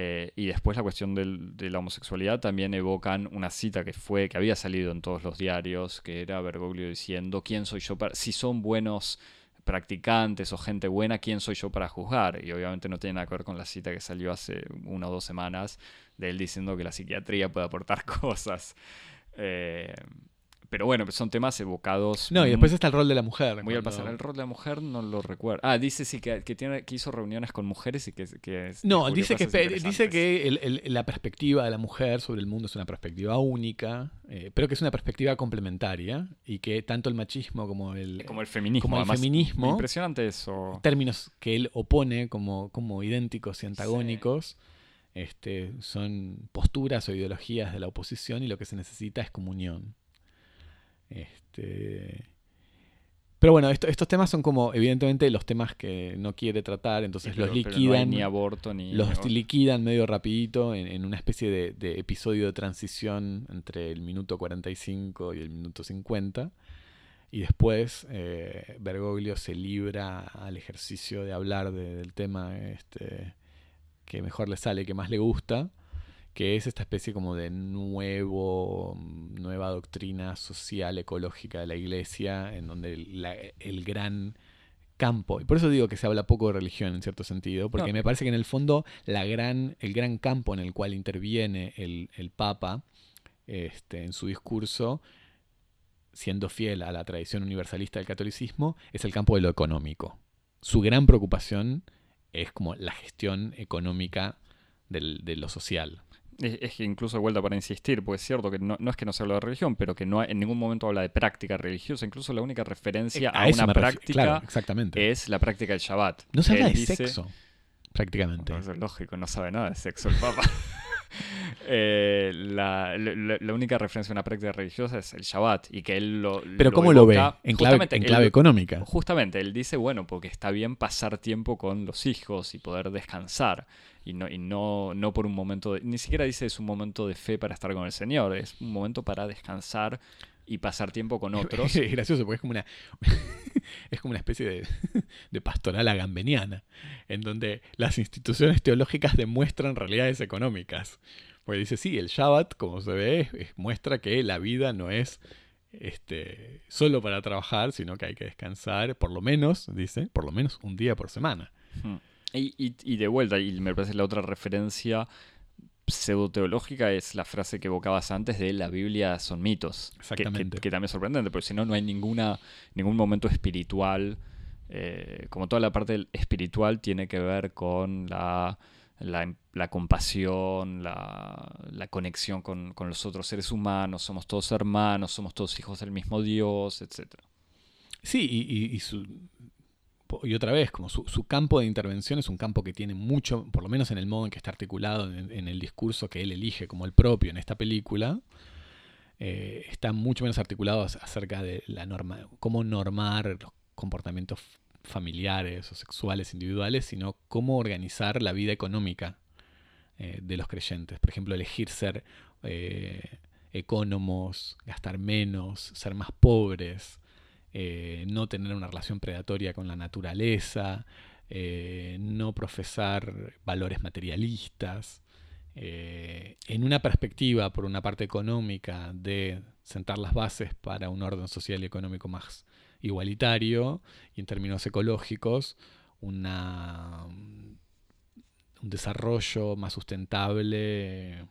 Eh, y después la cuestión del- de la homosexualidad también evocan una cita que fue, que había salido en todos los diarios, que era Bergoglio diciendo, ¿quién soy yo para, si son buenos practicantes o gente buena, ¿quién soy yo para juzgar? Y obviamente no tiene nada que ver con la cita que salió hace una o dos semanas de él diciendo que la psiquiatría puede aportar [laughs] cosas. Eh, pero bueno, son temas evocados No, y después está el rol de la mujer. muy al cuando- pasar el rol de la mujer no lo recuerdo. Ah, dice sí que, que, tiene, que hizo reuniones con mujeres y que, que No, dice que, dice que el- el- la perspectiva de la mujer sobre el mundo es una perspectiva única, eh, pero que es una perspectiva complementaria y que tanto el machismo como el, como el feminismo. como el además, feminismo- Impresionante eso. términos que él opone como, como idénticos y antagónicos, este, son posturas o ideologías de la oposición y lo que se necesita es comunión. Este, pero bueno, esto- estos temas son como evidentemente los temas que no quiere tratar, entonces los pero no hay liquidan. ni aborto ni. los liquidan medio rapidito en, en una especie de, de episodio de transición entre el minuto 45 y el minuto 50. Y después eh, Bergoglio se libra al ejercicio de hablar de- del tema este, que mejor le sale, que más le gusta, que es esta especie como de nuevo, nueva doctrina social, ecológica de la iglesia, en donde la- el gran campo. Y por eso digo que se habla poco de religión en cierto sentido, porque No. me parece que en el fondo la gran, el gran campo en el cual interviene el, el Papa este, en su discurso, siendo fiel a la tradición universalista del catolicismo, es el campo de lo económico. Su gran preocupación es como la gestión económica del- de lo social. Es, que incluso de vuelta para insistir, pues es cierto que no, no es que no se habla de religión, pero que no en ningún momento habla de práctica religiosa. Incluso la única referencia a, eso una práctica Claro, exactamente. es la práctica del Shabbat. no se habla de dice- sexo, prácticamente. Bueno, eso es lógico, no sabe nada de sexo el Papa. [laughs] Eh, la, la- la única referencia a una práctica religiosa es el Shabbat y que él lo. Pero lo ¿cómo lo ve? En él- clave económica. Justamente, él dice, bueno, porque está bien pasar tiempo con los hijos y poder descansar. Y no, y no, no por un momento, de- ni siquiera dice es un momento de fe para estar con el Señor, es un momento para descansar y pasar tiempo con [laughs] otros. Es gracioso porque es como una, [laughs] es como una especie de, [laughs] de pastoral agambeniana, en donde las instituciones teológicas demuestran realidades económicas. Porque dice, sí, el Shabbat, como se ve, es- es- muestra que la vida no es este, solo para trabajar, sino que hay que descansar, por lo menos, dice, por lo menos un día por semana. Hmm. Y, y- y de vuelta, y me parece la otra referencia pseudoteológica es la frase que evocabas antes de la Biblia son mitos. Que- que- Exactamente. Que, también es sorprendente, porque si no, no hay ninguna, ningún momento espiritual. eh, como toda la parte espiritual tiene que ver con la, la, la compasión, la, la conexión con, con los otros seres humanos, somos todos hermanos, somos todos hijos del mismo Dios, etc. Sí, y, y- y su, y otra vez, como su, su, campo de intervención es un campo que tiene mucho, por lo menos en el modo en que está articulado en, el discurso que él elige como el propio en esta película, eh, está mucho menos articulado acerca de la norma, cómo normar los comportamientos familiares o sexuales individuales, sino cómo organizar la vida económica eh, de los creyentes. Por ejemplo, elegir ser eh, ecónomos, gastar menos, ser más pobres, eh, no tener una relación predatoria con la naturaleza, no profesar valores materialistas. en una perspectiva, por una parte económica, de sentar las bases para un orden social y económico más igualitario, y en términos ecológicos, un desarrollo más sustentable en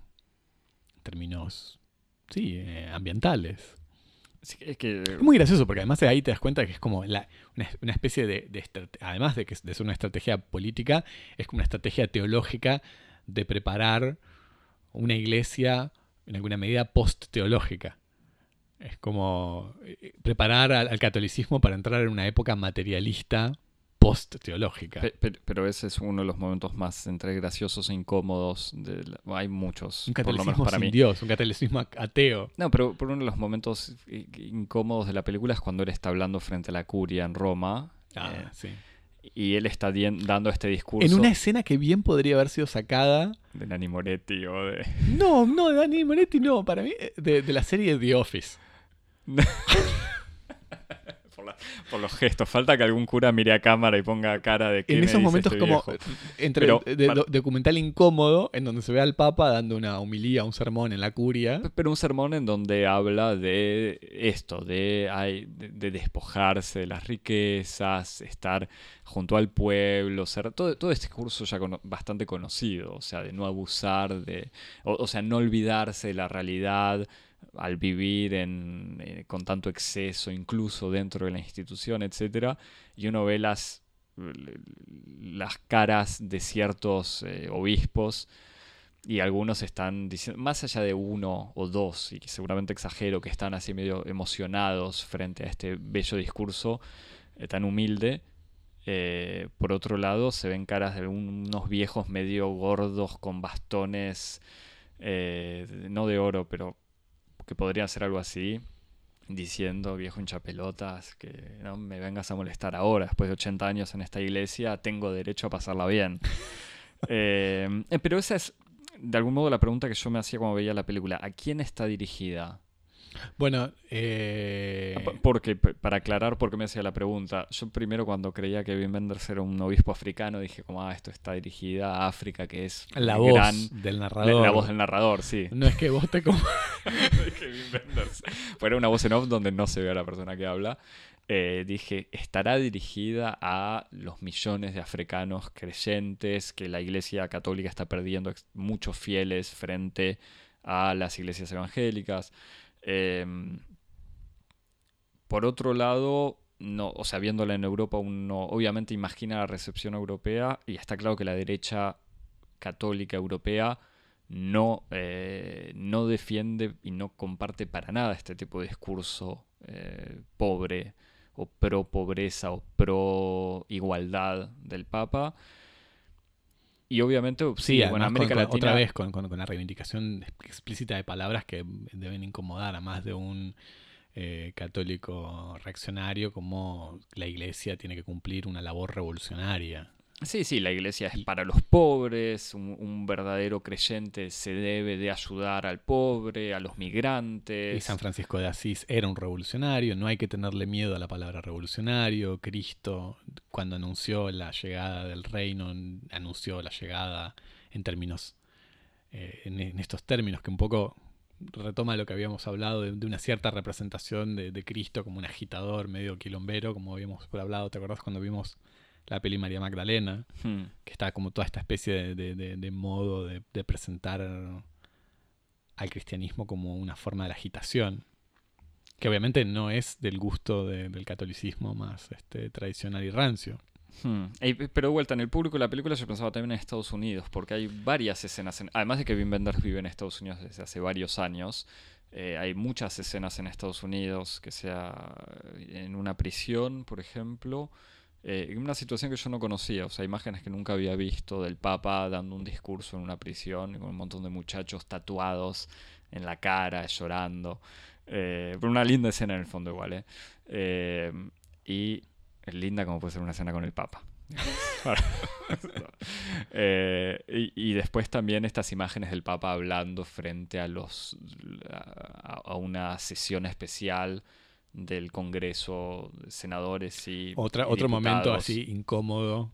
términos, sí, eh, ambientales. Es, que... muy gracioso porque además ahí te das cuenta que es como una, especie de, además de que de ser una estrategia política, es como una estrategia teológica de preparar una iglesia en alguna medida post-teológica. Es como eh, preparar al, catolicismo para entrar en una época materialista post-teológica. Pero, ese es uno de los momentos más entre graciosos e incómodos. De hay muchos. Un catolicismo para sin Dios, un catolicismo ateo. No, pero por uno de los momentos incómodos de la película es cuando él está hablando frente a la curia en Roma. Ah, eh, sí. Y él está dando este discurso. En una escena que bien podría haber sido sacada. De Dani Moretti o de. No, no, de Dani Moretti no. Para mí, de, de la serie The Office. [laughs] por los gestos. Falta que algún cura mire a cámara y ponga cara de que. En esos momentos, como entre documental incómodo, en donde se ve al Papa dando una humilía, un sermón en la curia. Pero un sermón en donde habla de esto, de, de, despojarse de las riquezas, estar junto al pueblo, ser, todo, todo este curso ya bastante conocido, o sea, de no abusar, de, o sea, no olvidarse de la realidad al vivir eh, con tanto exceso, incluso dentro de la institución, etc. Y uno ve las, las caras de ciertos eh, obispos y algunos están diciendo, más allá de uno o dos, y que seguramente exagero, que están así medio emocionados frente a este bello discurso eh, tan humilde. por otro lado, se ven caras de unos viejos medio gordos con bastones, no de oro, pero que podría hacer algo así, diciendo, viejo hincha pelotas, que no me vengas a molestar ahora, después de 80 años en esta iglesia, tengo derecho a pasarla bien. [laughs] Eh, eh, pero esa es, de algún modo, la pregunta que yo me hacía cuando veía la película. ¿A quién está dirigida? Bueno, eh... porque para aclarar por qué me hacía la pregunta, yo primero cuando creía que Wim Wenders era un obispo africano dije como ah esto está dirigida a África que es la voz del narrador, la, voz del narrador, sí. No es que vos te como [laughs] fuera una voz en off donde no se ve a la persona que habla. Eh, dije, estará dirigida a los millones de africanos creyentes que la Iglesia Católica está perdiendo muchos fieles frente a las iglesias evangélicas. Em, por otro lado, o sea, viéndola en Europa, uno obviamente imagina la recepción europea y está claro que la derecha católica europea no, eh, no defiende y no comparte para nada este tipo de discurso eh, pobre o pro pobreza o pro igualdad del Papa. Y obviamente, sí, bueno, América Latina... Otra vez con, la reivindicación explícita de palabras que deben incomodar a más de un eh, católico reaccionario, como la iglesia tiene que cumplir una labor revolucionaria. Sí, sí, la iglesia es para los pobres, un, verdadero creyente se debe de ayudar al pobre, a los migrantes. Y San Francisco de Asís era un revolucionario, no hay que tenerle miedo a la palabra revolucionario. Cristo, cuando anunció la llegada del reino, anunció la llegada en términos, eh, en, estos términos que un poco retoma lo que habíamos hablado de, una cierta representación de, de, Cristo como un agitador medio quilombero, como habíamos hablado, ¿te acordás cuando vimos la peli María Magdalena, hmm. que está como toda esta especie de, modo de, presentar al cristianismo como una forma de la agitación, que obviamente no es del gusto del catolicismo más este, tradicional y rancio. Hmm. pero de vuelta, en el público de la película yo pensaba también en Estados Unidos, porque hay varias escenas, además de que Wim Wenders vive en Estados Unidos desde hace varios años, eh, hay muchas escenas en Estados Unidos, que sea en una prisión, por ejemplo, Eh, una situación que yo no conocía, o sea, imágenes que nunca había visto del Papa dando un discurso en una prisión con un montón de muchachos tatuados en la cara, llorando. Eh, pero una linda escena en el fondo igual, ¿eh? eh y linda como puede ser una escena con el Papa. [laughs] [laughs] Y, después también estas imágenes del Papa hablando frente a los a, una sesión especial del Congreso Senadores y Otra, otro momento así incómodo.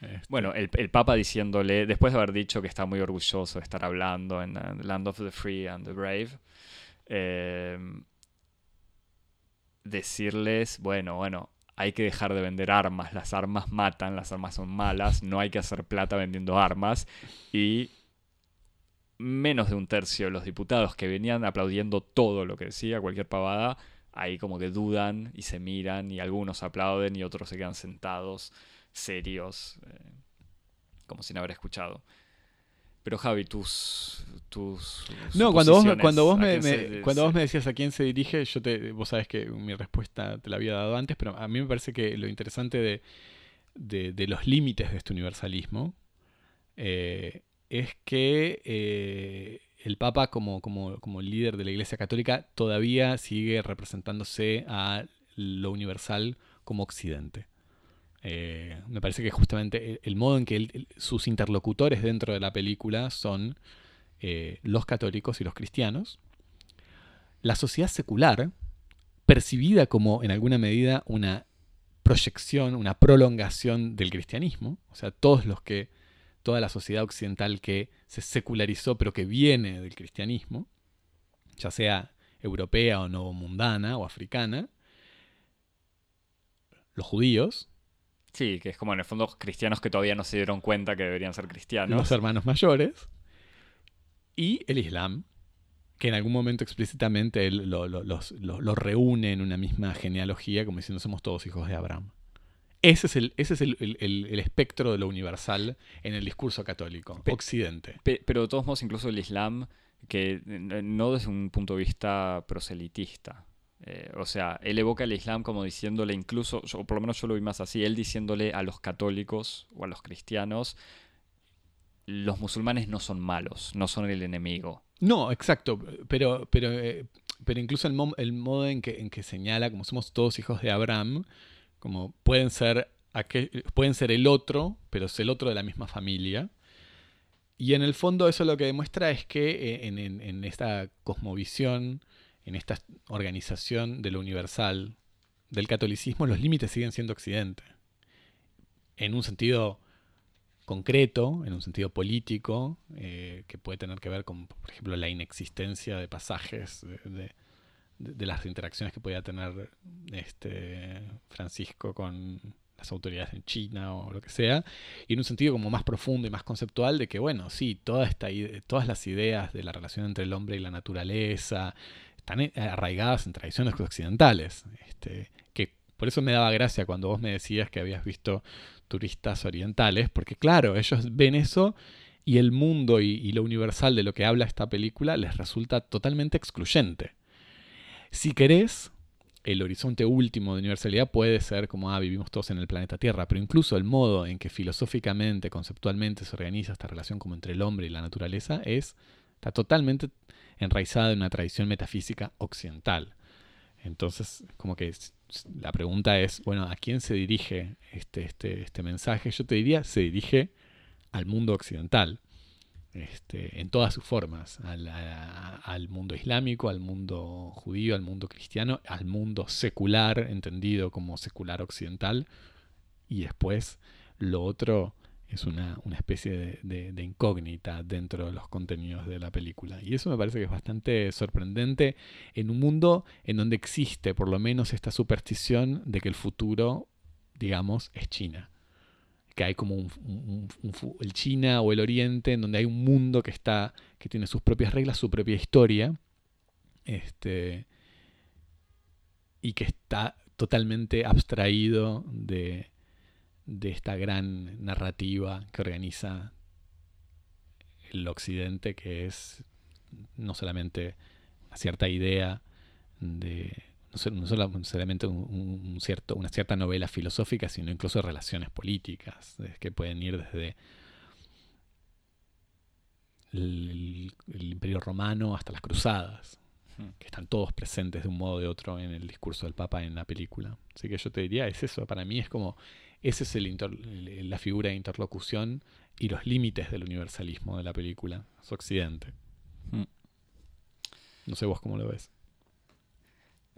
Este. Bueno, el, Papa diciéndole, después de haber dicho que está muy orgulloso de estar hablando en Land of the Free and the Brave, eh, decirles, bueno, bueno, hay que dejar de vender armas, las armas matan, las armas son malas, no hay que hacer plata vendiendo armas y menos de un tercio de los diputados que venían aplaudiendo todo lo que decía, cualquier pavada, ahí como que dudan y se miran y algunos aplauden y otros se quedan sentados, serios, eh, como sin haber escuchado. Pero Javi, tus, tus No, cuando vos, cuando vos me, cuando vos me decías a quién se dirige, yo te vos sabes que mi respuesta te la había dado antes, pero a mí me parece que lo interesante de, de, los límites de este universalismo eh, es que eh, el Papa como, como, como líder de la Iglesia Católica todavía sigue representándose a lo universal como Occidente. Eh, me parece que justamente el, modo en que sus interlocutores dentro de la película son eh, los católicos y los cristianos. La sociedad secular, percibida como en alguna medida una proyección, una prolongación del cristianismo, o sea, todos los que, toda la sociedad occidental que se secularizó pero que viene del cristianismo, ya sea europea o no mundana o africana, los judíos, Sí, que es como en el fondo cristianos que todavía no se dieron cuenta que deberían ser cristianos. Los hermanos mayores. Y el Islam, que en algún momento explícitamente él lo, los, reúne en una misma genealogía, como diciendo somos todos hijos de Abraham. Ese es el, ese es el, espectro de lo universal en el discurso católico, Occidente. pero de todos modos, incluso el Islam, que no desde un punto de vista proselitista, eh, o sea, él evoca el Islam como diciéndole incluso, o por lo menos yo lo vi más así, él diciéndole a los católicos o a los cristianos, los musulmanes no son malos, no son el enemigo. No, exacto, pero, pero, eh, pero incluso el, el, modo en que, en que señala, como somos todos hijos de Abraham, como pueden ser, pueden ser el otro, pero es el otro de la misma familia. Y en el fondo eso lo que demuestra es que eh, en esta cosmovisión en esta organización de lo universal del catolicismo, los límites siguen siendo Occidente. En un sentido concreto, en un sentido político, eh, que puede tener que ver con, por ejemplo, la inexistencia de pasajes de, las interacciones que podía tener este Francisco con las autoridades en China o lo que sea, y en un sentido como más profundo y más conceptual de que, bueno, sí, toda esta, todas las ideas de la relación entre el hombre y la naturaleza, están arraigadas en tradiciones occidentales. Este, que por eso me daba gracia cuando vos me decías que habías visto turistas orientales, porque claro, ellos ven eso y el mundo y, lo universal de lo que habla esta película les resulta totalmente excluyente. Si querés, el horizonte último de universalidad puede ser como, ah, vivimos todos en el planeta Tierra, pero incluso el modo en que filosóficamente, conceptualmente se organiza esta relación como entre el hombre y la naturaleza es, está totalmente enraizada en una tradición metafísica occidental. Entonces, como que la pregunta es, bueno, ¿a quién se dirige este, este, este mensaje? Yo te diría, se dirige al mundo occidental, este, en todas sus formas, al, al, mundo islámico, al mundo judío, al mundo cristiano, al mundo secular, entendido como secular occidental, y después lo otro es una, especie de, incógnita dentro de los contenidos de la película. Y eso me parece que es bastante sorprendente en un mundo en donde existe por lo menos esta superstición de que el futuro, digamos, es China. Que hay como un, el China o el Oriente, en donde hay un mundo que está, que tiene sus propias reglas, su propia historia, este, y que está totalmente abstraído de, de esta gran narrativa que organiza el occidente, que es no solamente una cierta idea de no, solo, necesariamente un, un cierto, una cierta novela filosófica, sino incluso relaciones políticas, eh, que pueden ir desde el, el Imperio Romano hasta las Cruzadas, Hmm. que están todos presentes de un modo o de otro en el discurso del Papa en la película. Así que yo te diría, es eso, para mí es como, esa es el- la figura de interlocución y los límites del universalismo de la película, su occidente. Hmm. No sé vos cómo lo ves.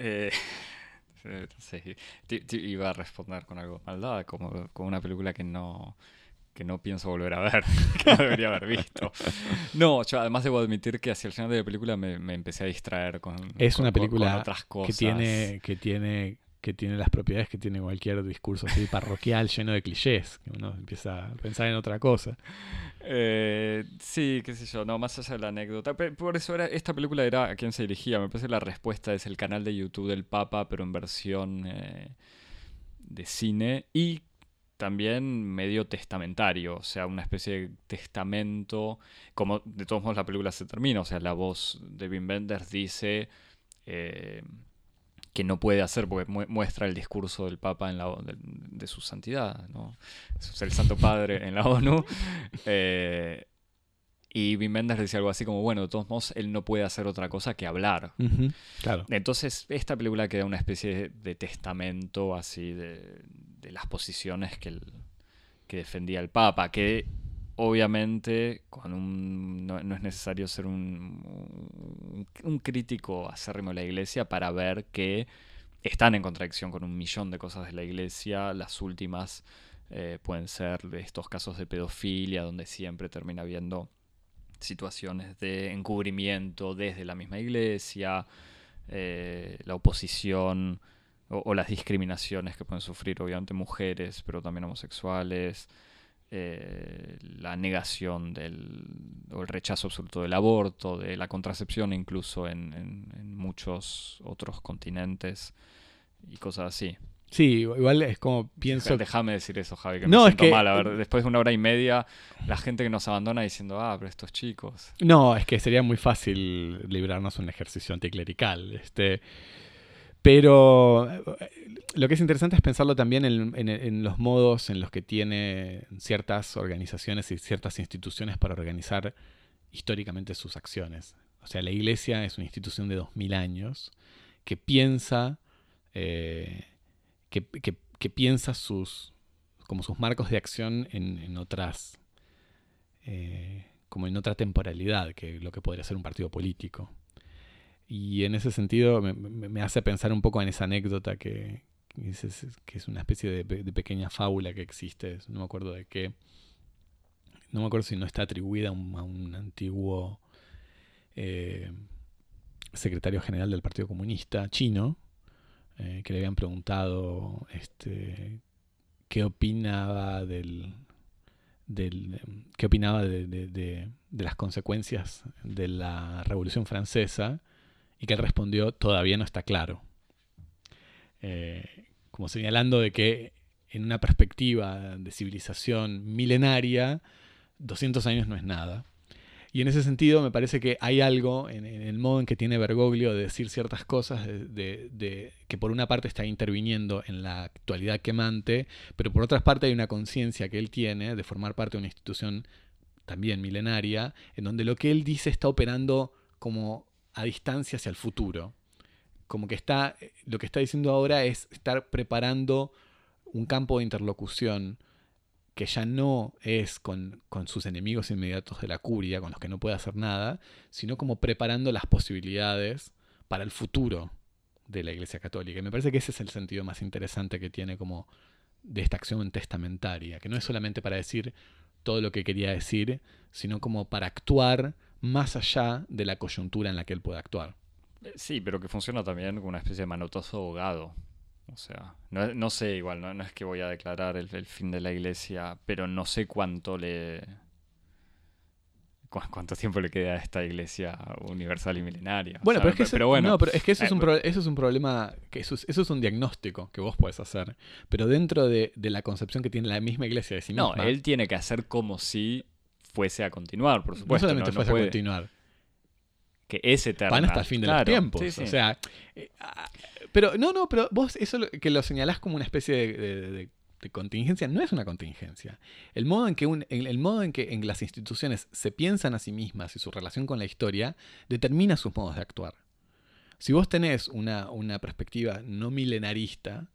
Eh, [laughs] eh, sí, Te- te iba a responder con algo maldad, como, como una película que no, que no pienso volver a ver, [laughs] que no debería haber visto. No, yo además debo admitir que hacia el final de la película me, me empecé a distraer con, Es con- una con- con película otras Que cosas. tiene, que tiene que tiene las propiedades que tiene cualquier discurso así parroquial lleno de clichés, que uno empieza a pensar en otra cosa. Eh, sí, qué sé yo, no, más allá de la anécdota. Por eso era, esta película era a quién se dirigía. Me parece que la respuesta es el canal de YouTube del Papa, pero en versión eh, de cine y también medio testamentario, o sea, una especie de testamento. Como de todos modos la película se termina, o sea, la voz de Wim Wenders dice eh, que no puede hacer porque mu- muestra el discurso del Papa en la, de, de su santidad, ¿no? Es el Santo Padre en la ONU. [laughs] Eh, y Wim Wenders decía algo así como, bueno, de todos modos, él no puede hacer otra cosa que hablar. Claro. Entonces, esta película queda una especie de testamento así de, de las posiciones que, el- que defendía el Papa, que obviamente con un, no, es necesario ser un, un, crítico acérrimo de la Iglesia para ver que están en contradicción con un millón de cosas de la Iglesia. Las últimas eh, pueden ser estos casos de pedofilia, donde siempre termina habiendo situaciones de encubrimiento desde la misma Iglesia, eh, la oposición o, o las discriminaciones que pueden sufrir obviamente mujeres, pero también homosexuales, eh, la negación del, o el rechazo absoluto del aborto, de la contracepción incluso en, en- en muchos otros continentes y cosas así. Sí, igual es como pienso. Déjame decir eso, Javi, que No, me es siento que- mal. A ver, después de una hora y media, la gente que nos abandona diciendo, ah, pero estos chicos. No, es que sería muy fácil librarnos un ejercicio anticlerical. Este, pero eh, lo que es interesante es pensarlo también en, los modos en los que tiene ciertas organizaciones y ciertas instituciones para organizar históricamente sus acciones. O sea, la iglesia es una institución de 2000 años que piensa, eh, que, piensa sus, como sus marcos de acción en, en otras, eh, como en otra temporalidad que lo que podría ser un partido político. Y en ese sentido me, hace pensar un poco en esa anécdota que, que es, una especie de, pe- de pequeña fábula que existe, no me acuerdo de qué, no me acuerdo si no está atribuida a un, antiguo eh, secretario general del Partido Comunista chino, eh, que le habían preguntado este, qué opinaba del, qué opinaba de- de las consecuencias de la Revolución Francesa y que él respondió todavía no está claro. Eh, como señalando de que en una perspectiva de civilización milenaria, 200 años no es nada. Y en ese sentido me parece que hay algo en, el modo en que tiene Bergoglio de decir ciertas cosas, de- que por una parte está interviniendo en la actualidad quemante, pero por otra parte hay una conciencia que él tiene de formar parte de una institución también milenaria, en donde lo que él dice está operando como a distancia hacia el futuro. Como que está, lo que está diciendo ahora es estar preparando un campo de interlocución que ya no es con, con sus enemigos inmediatos de la curia, con los que no puede hacer nada, sino como preparando las posibilidades para el futuro de la Iglesia Católica. Y me parece que ese es el sentido más interesante que tiene como de esta acción testamentaria, que no es solamente para decir todo lo que quería decir, sino como para actuar más allá de la coyuntura en la que él puede actuar. Eh, Sí, pero que funciona también como una especie de manotazo ahogado. O sea, no, no sé, igual, no, no es que voy a declarar el, el fin de la iglesia, pero no sé cuánto le. cu- cuánto tiempo le queda a esta iglesia universal y milenaria. O Bueno, sea, pero es que, eso, pero bueno, no, pero es que eso, es eh, un pro- eso es un problema, que eso es, eso es un diagnóstico que vos podés hacer, pero dentro de, de la concepción que tiene la misma iglesia de sí no, misma, él tiene que hacer como si fuese a continuar, por no supuesto. solamente no- no fuese a puede- continuar, que es eterna. Van hasta el fin de los tiempos. sí, sí. O sea, eh, ah, pero no, no, pero vos eso que lo señalás como una especie de, de- de- de contingencia, no es una contingencia. El modo en que un- el, el modo en que en las instituciones se piensan a sí mismas y su relación con la historia determina sus modos de actuar. Si vos tenés una, una perspectiva no milenarista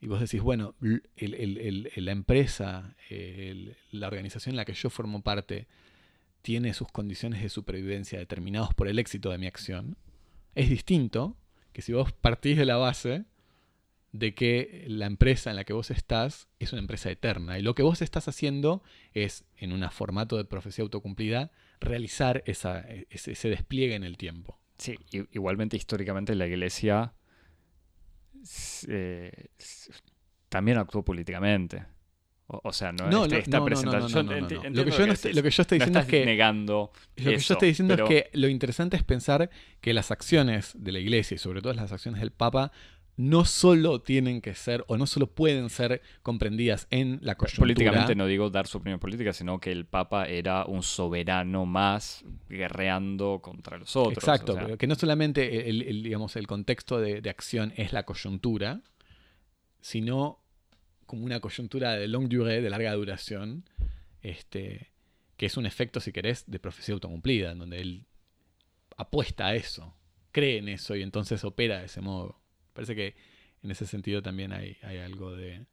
y vos decís, bueno, la empresa, la organización en la que yo formo parte, tiene sus condiciones de supervivencia determinados por el éxito de mi acción, es distinto que si vos partís de la base de que la empresa en la que vos estás es una empresa eterna y lo que vos estás haciendo es, en un formato de profecía autocumplida, realizar esa- ese, ese despliegue en el tiempo. Sí, igualmente históricamente la iglesia eh, también actuó políticamente. O, o sea, no, No, este- esta no, presentación. no, Lo que yo que estoy- decís. lo que yo estoy No diciendo es estás que negando Lo que yo eso, estoy diciendo pero- es que lo interesante es pensar que las acciones de la iglesia y sobre todo las acciones del Papa no solo tienen que ser o no solo pueden ser comprendidas en la coyuntura. Políticamente no digo dar su opinión política, sino que el Papa era un soberano más guerreando contra los otros. Exacto, o sea, pero que no solamente el, el, digamos, el contexto de, de acción es la coyuntura, sino como una coyuntura de long durée, de larga duración, este, que es un efecto, si querés, de profecía autocumplida, en donde él apuesta a eso, cree en eso y entonces opera de ese modo. Parece que en ese sentido también hay, algo de...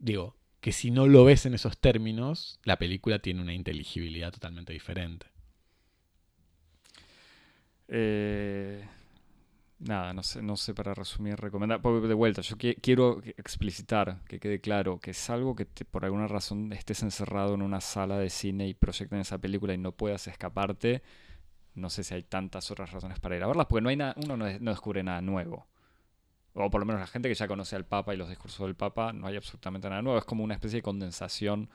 Digo, que si no lo ves en esos términos, la película tiene una inteligibilidad totalmente diferente. Eh, nada, no sé, no sé para resumir, recomendar. De vuelta, yo qui- quiero explicitar, que quede claro, que salvo que te- por alguna razón estés encerrado en una sala de cine y proyecten esa película y no puedas escaparte, no sé si hay tantas otras razones para ir a verlas, porque no hay nada, uno no descubre nada nuevo. O por lo menos la gente que ya conoce al Papa y los discursos del Papa, no hay absolutamente nada nuevo. Es como una especie de condensación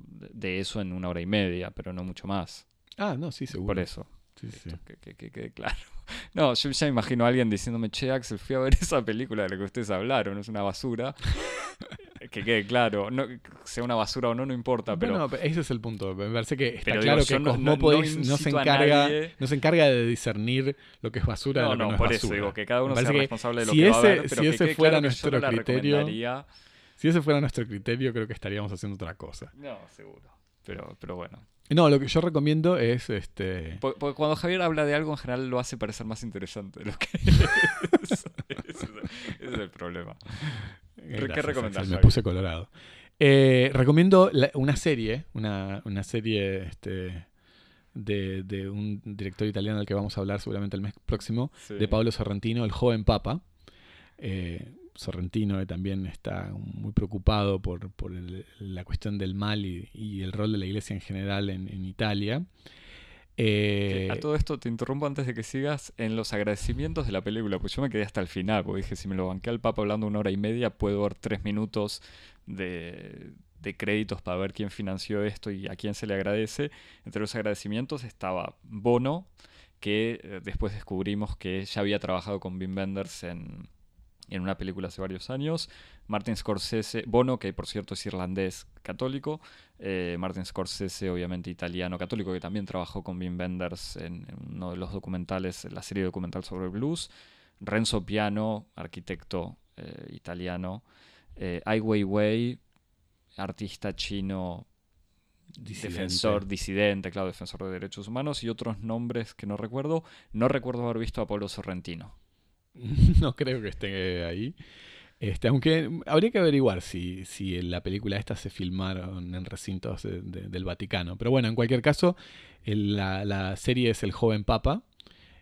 de eso en una hora y media, pero no mucho más. Ah, no, sí, seguro. Por eso. Sí, sí. Esto, que, que- que quede claro. [laughs] No, yo ya imagino a alguien diciéndome, che, Axel, fui a ver [laughs] esa película de la que ustedes hablaron, es una basura. [laughs] que quede claro, no, sea una basura o no, no importa, pero bueno, pero ese es el punto. Me parece que está Pero claro digo, que no- no- Cosmópolis no no, se encarga, no se encarga de discernir lo que es basura no, de lo que no, no, por es eso digo que cada uno sea responsable de lo si que va a ese- ver, pero si que ese quede fuera claro nuestro criterio-. Si ese fuera nuestro criterio, creo que estaríamos haciendo otra cosa. No, seguro. Pero, pero bueno. No, lo que yo recomiendo es este. Po- Porque cuando Javier habla de algo, en general lo hace parecer más interesante de lo que es. [laughs] ese, es, ese es el problema. Gracias, ¿Qué recomendás, Me puse colorado. Eh, recomiendo la- una serie, una, una serie este, de, de un director italiano del que vamos a hablar seguramente el mes próximo, Sí. de Pablo Sorrentino, El joven papa. Eh, Sorrentino que también está muy preocupado por, por el- la cuestión del mal y, y el rol de la iglesia en general en, en Italia. Eh, A todo esto te interrumpo antes de que sigas en los agradecimientos de la película, pues yo me quedé hasta el final, porque dije, si me lo banqué al Papa hablando una hora y media, puedo ver tres minutos de, de créditos para ver quién financió esto y a quién se le agradece. Entre los agradecimientos estaba Bono, que eh, después descubrimos que ya había trabajado con Wim Wenders en, en una película hace varios años. Martin Scorsese, Bono, que por cierto es irlandés católico. eh, Martin Scorsese, obviamente italiano católico, que también trabajó con Wim Wenders en, en uno de los documentales, la serie documental sobre el blues. Renzo Piano, arquitecto eh, italiano. Eh, Ai Weiwei, artista chino disidente. defensor, disidente, claro, defensor de derechos humanos y otros nombres que no recuerdo. No recuerdo haber visto a Pablo Sorrentino. [laughs] no creo que esté ahí. Este, aunque habría que averiguar si, si en la película esta se filmaron en recintos de- de- del Vaticano. Pero bueno, en cualquier caso, la, la serie es El joven papa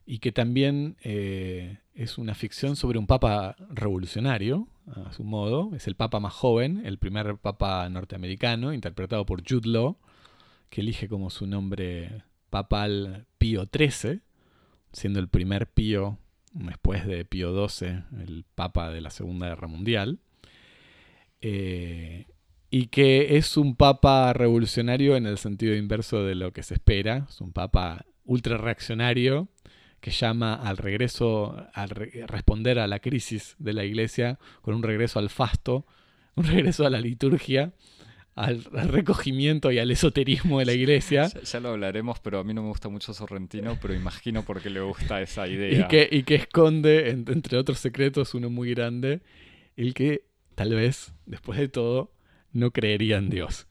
y que también eh, es una ficción sobre un papa revolucionario, a su modo. Es el papa más joven, el primer papa norteamericano, interpretado por Jude Law, que elige como su nombre papal Pío XIII, siendo el primer Pío después de Pío XII, el Papa de la Segunda Guerra Mundial, eh, y que es un Papa revolucionario en el sentido inverso de lo que se espera, es un Papa ultra reaccionario que llama al regreso, a re- responder a la crisis de la Iglesia con un regreso al fasto, un [laughs] regreso a la liturgia, al, recogimiento y al esoterismo de la iglesia. Ya, lo hablaremos, pero a mí no me gusta mucho Sorrentino, pero imagino por qué le gusta esa [laughs] idea. Y que, y que esconde, entre otros secretos, uno muy grande, el que tal vez, después de todo, no creería en Dios.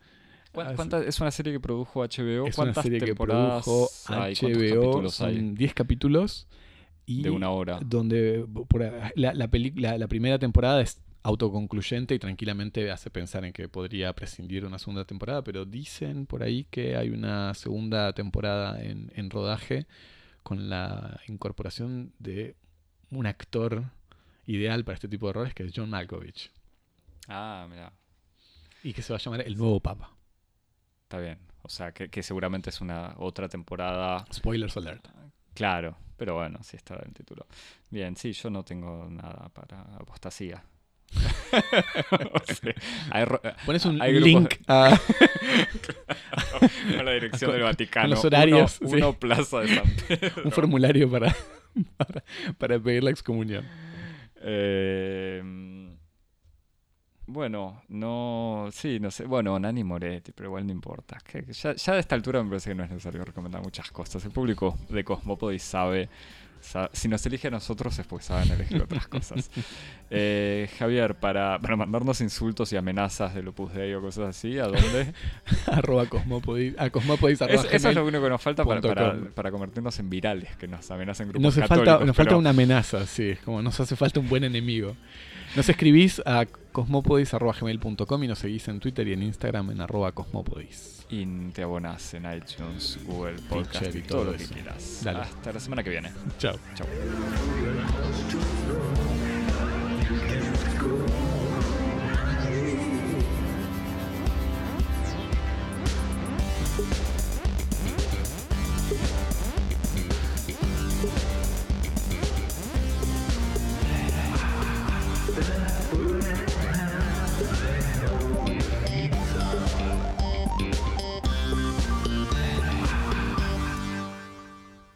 es una serie que produjo HBO. Es una serie que produjo HBO. Son 10 capítulos. Y de una hora. Donde la, la, la primera temporada es autoconcluyente y tranquilamente hace pensar en que podría prescindir una segunda temporada, pero dicen por ahí que hay una segunda temporada en, en rodaje con la incorporación de un actor ideal para este tipo de roles que es John Malkovich. Ah, mira. Y que se va a llamar El Nuevo Papa. Está bien. O sea, que, seguramente es una otra temporada. Spoilers alert. Claro, pero bueno, sí está el título. Bien, sí, yo no tengo nada para apostasía. [laughs] Pones un link a... [laughs] la dirección del Vaticano. los horarios. Uno, Plaza de San Pedro. Un formulario para, [laughs] para, pedir la excomunión. Eh, bueno, no. Sí, no sé. Bueno, Nani Moretti, pero igual no importa. Que, ya, ya, de esta altura me parece que no es necesario recomendar muchas cosas. El público de Cosmopodis sabe si nos elige a nosotros es porque saben elegir otras cosas. [laughs] Eh, Javier, para, para, mandarnos insultos y amenazas de Lupus Dei o cosas así, ¿a dónde? [laughs] arroba Cosmopodis. A Cosmopodis eso es lo único que nos falta para, para, convertirnos en virales, que nos amenacen grupos nos católicos. Falta, nos falta una amenaza, sí. Como nos hace falta un buen enemigo. Nos escribís a cosmopodis.gmail.com y nos seguís en Twitter y en Instagram en arroba cosmopodis. Y te abonas en iTunes, Google Podcast y todo, lo que quieras. Hasta la semana que viene. Chao. Chao.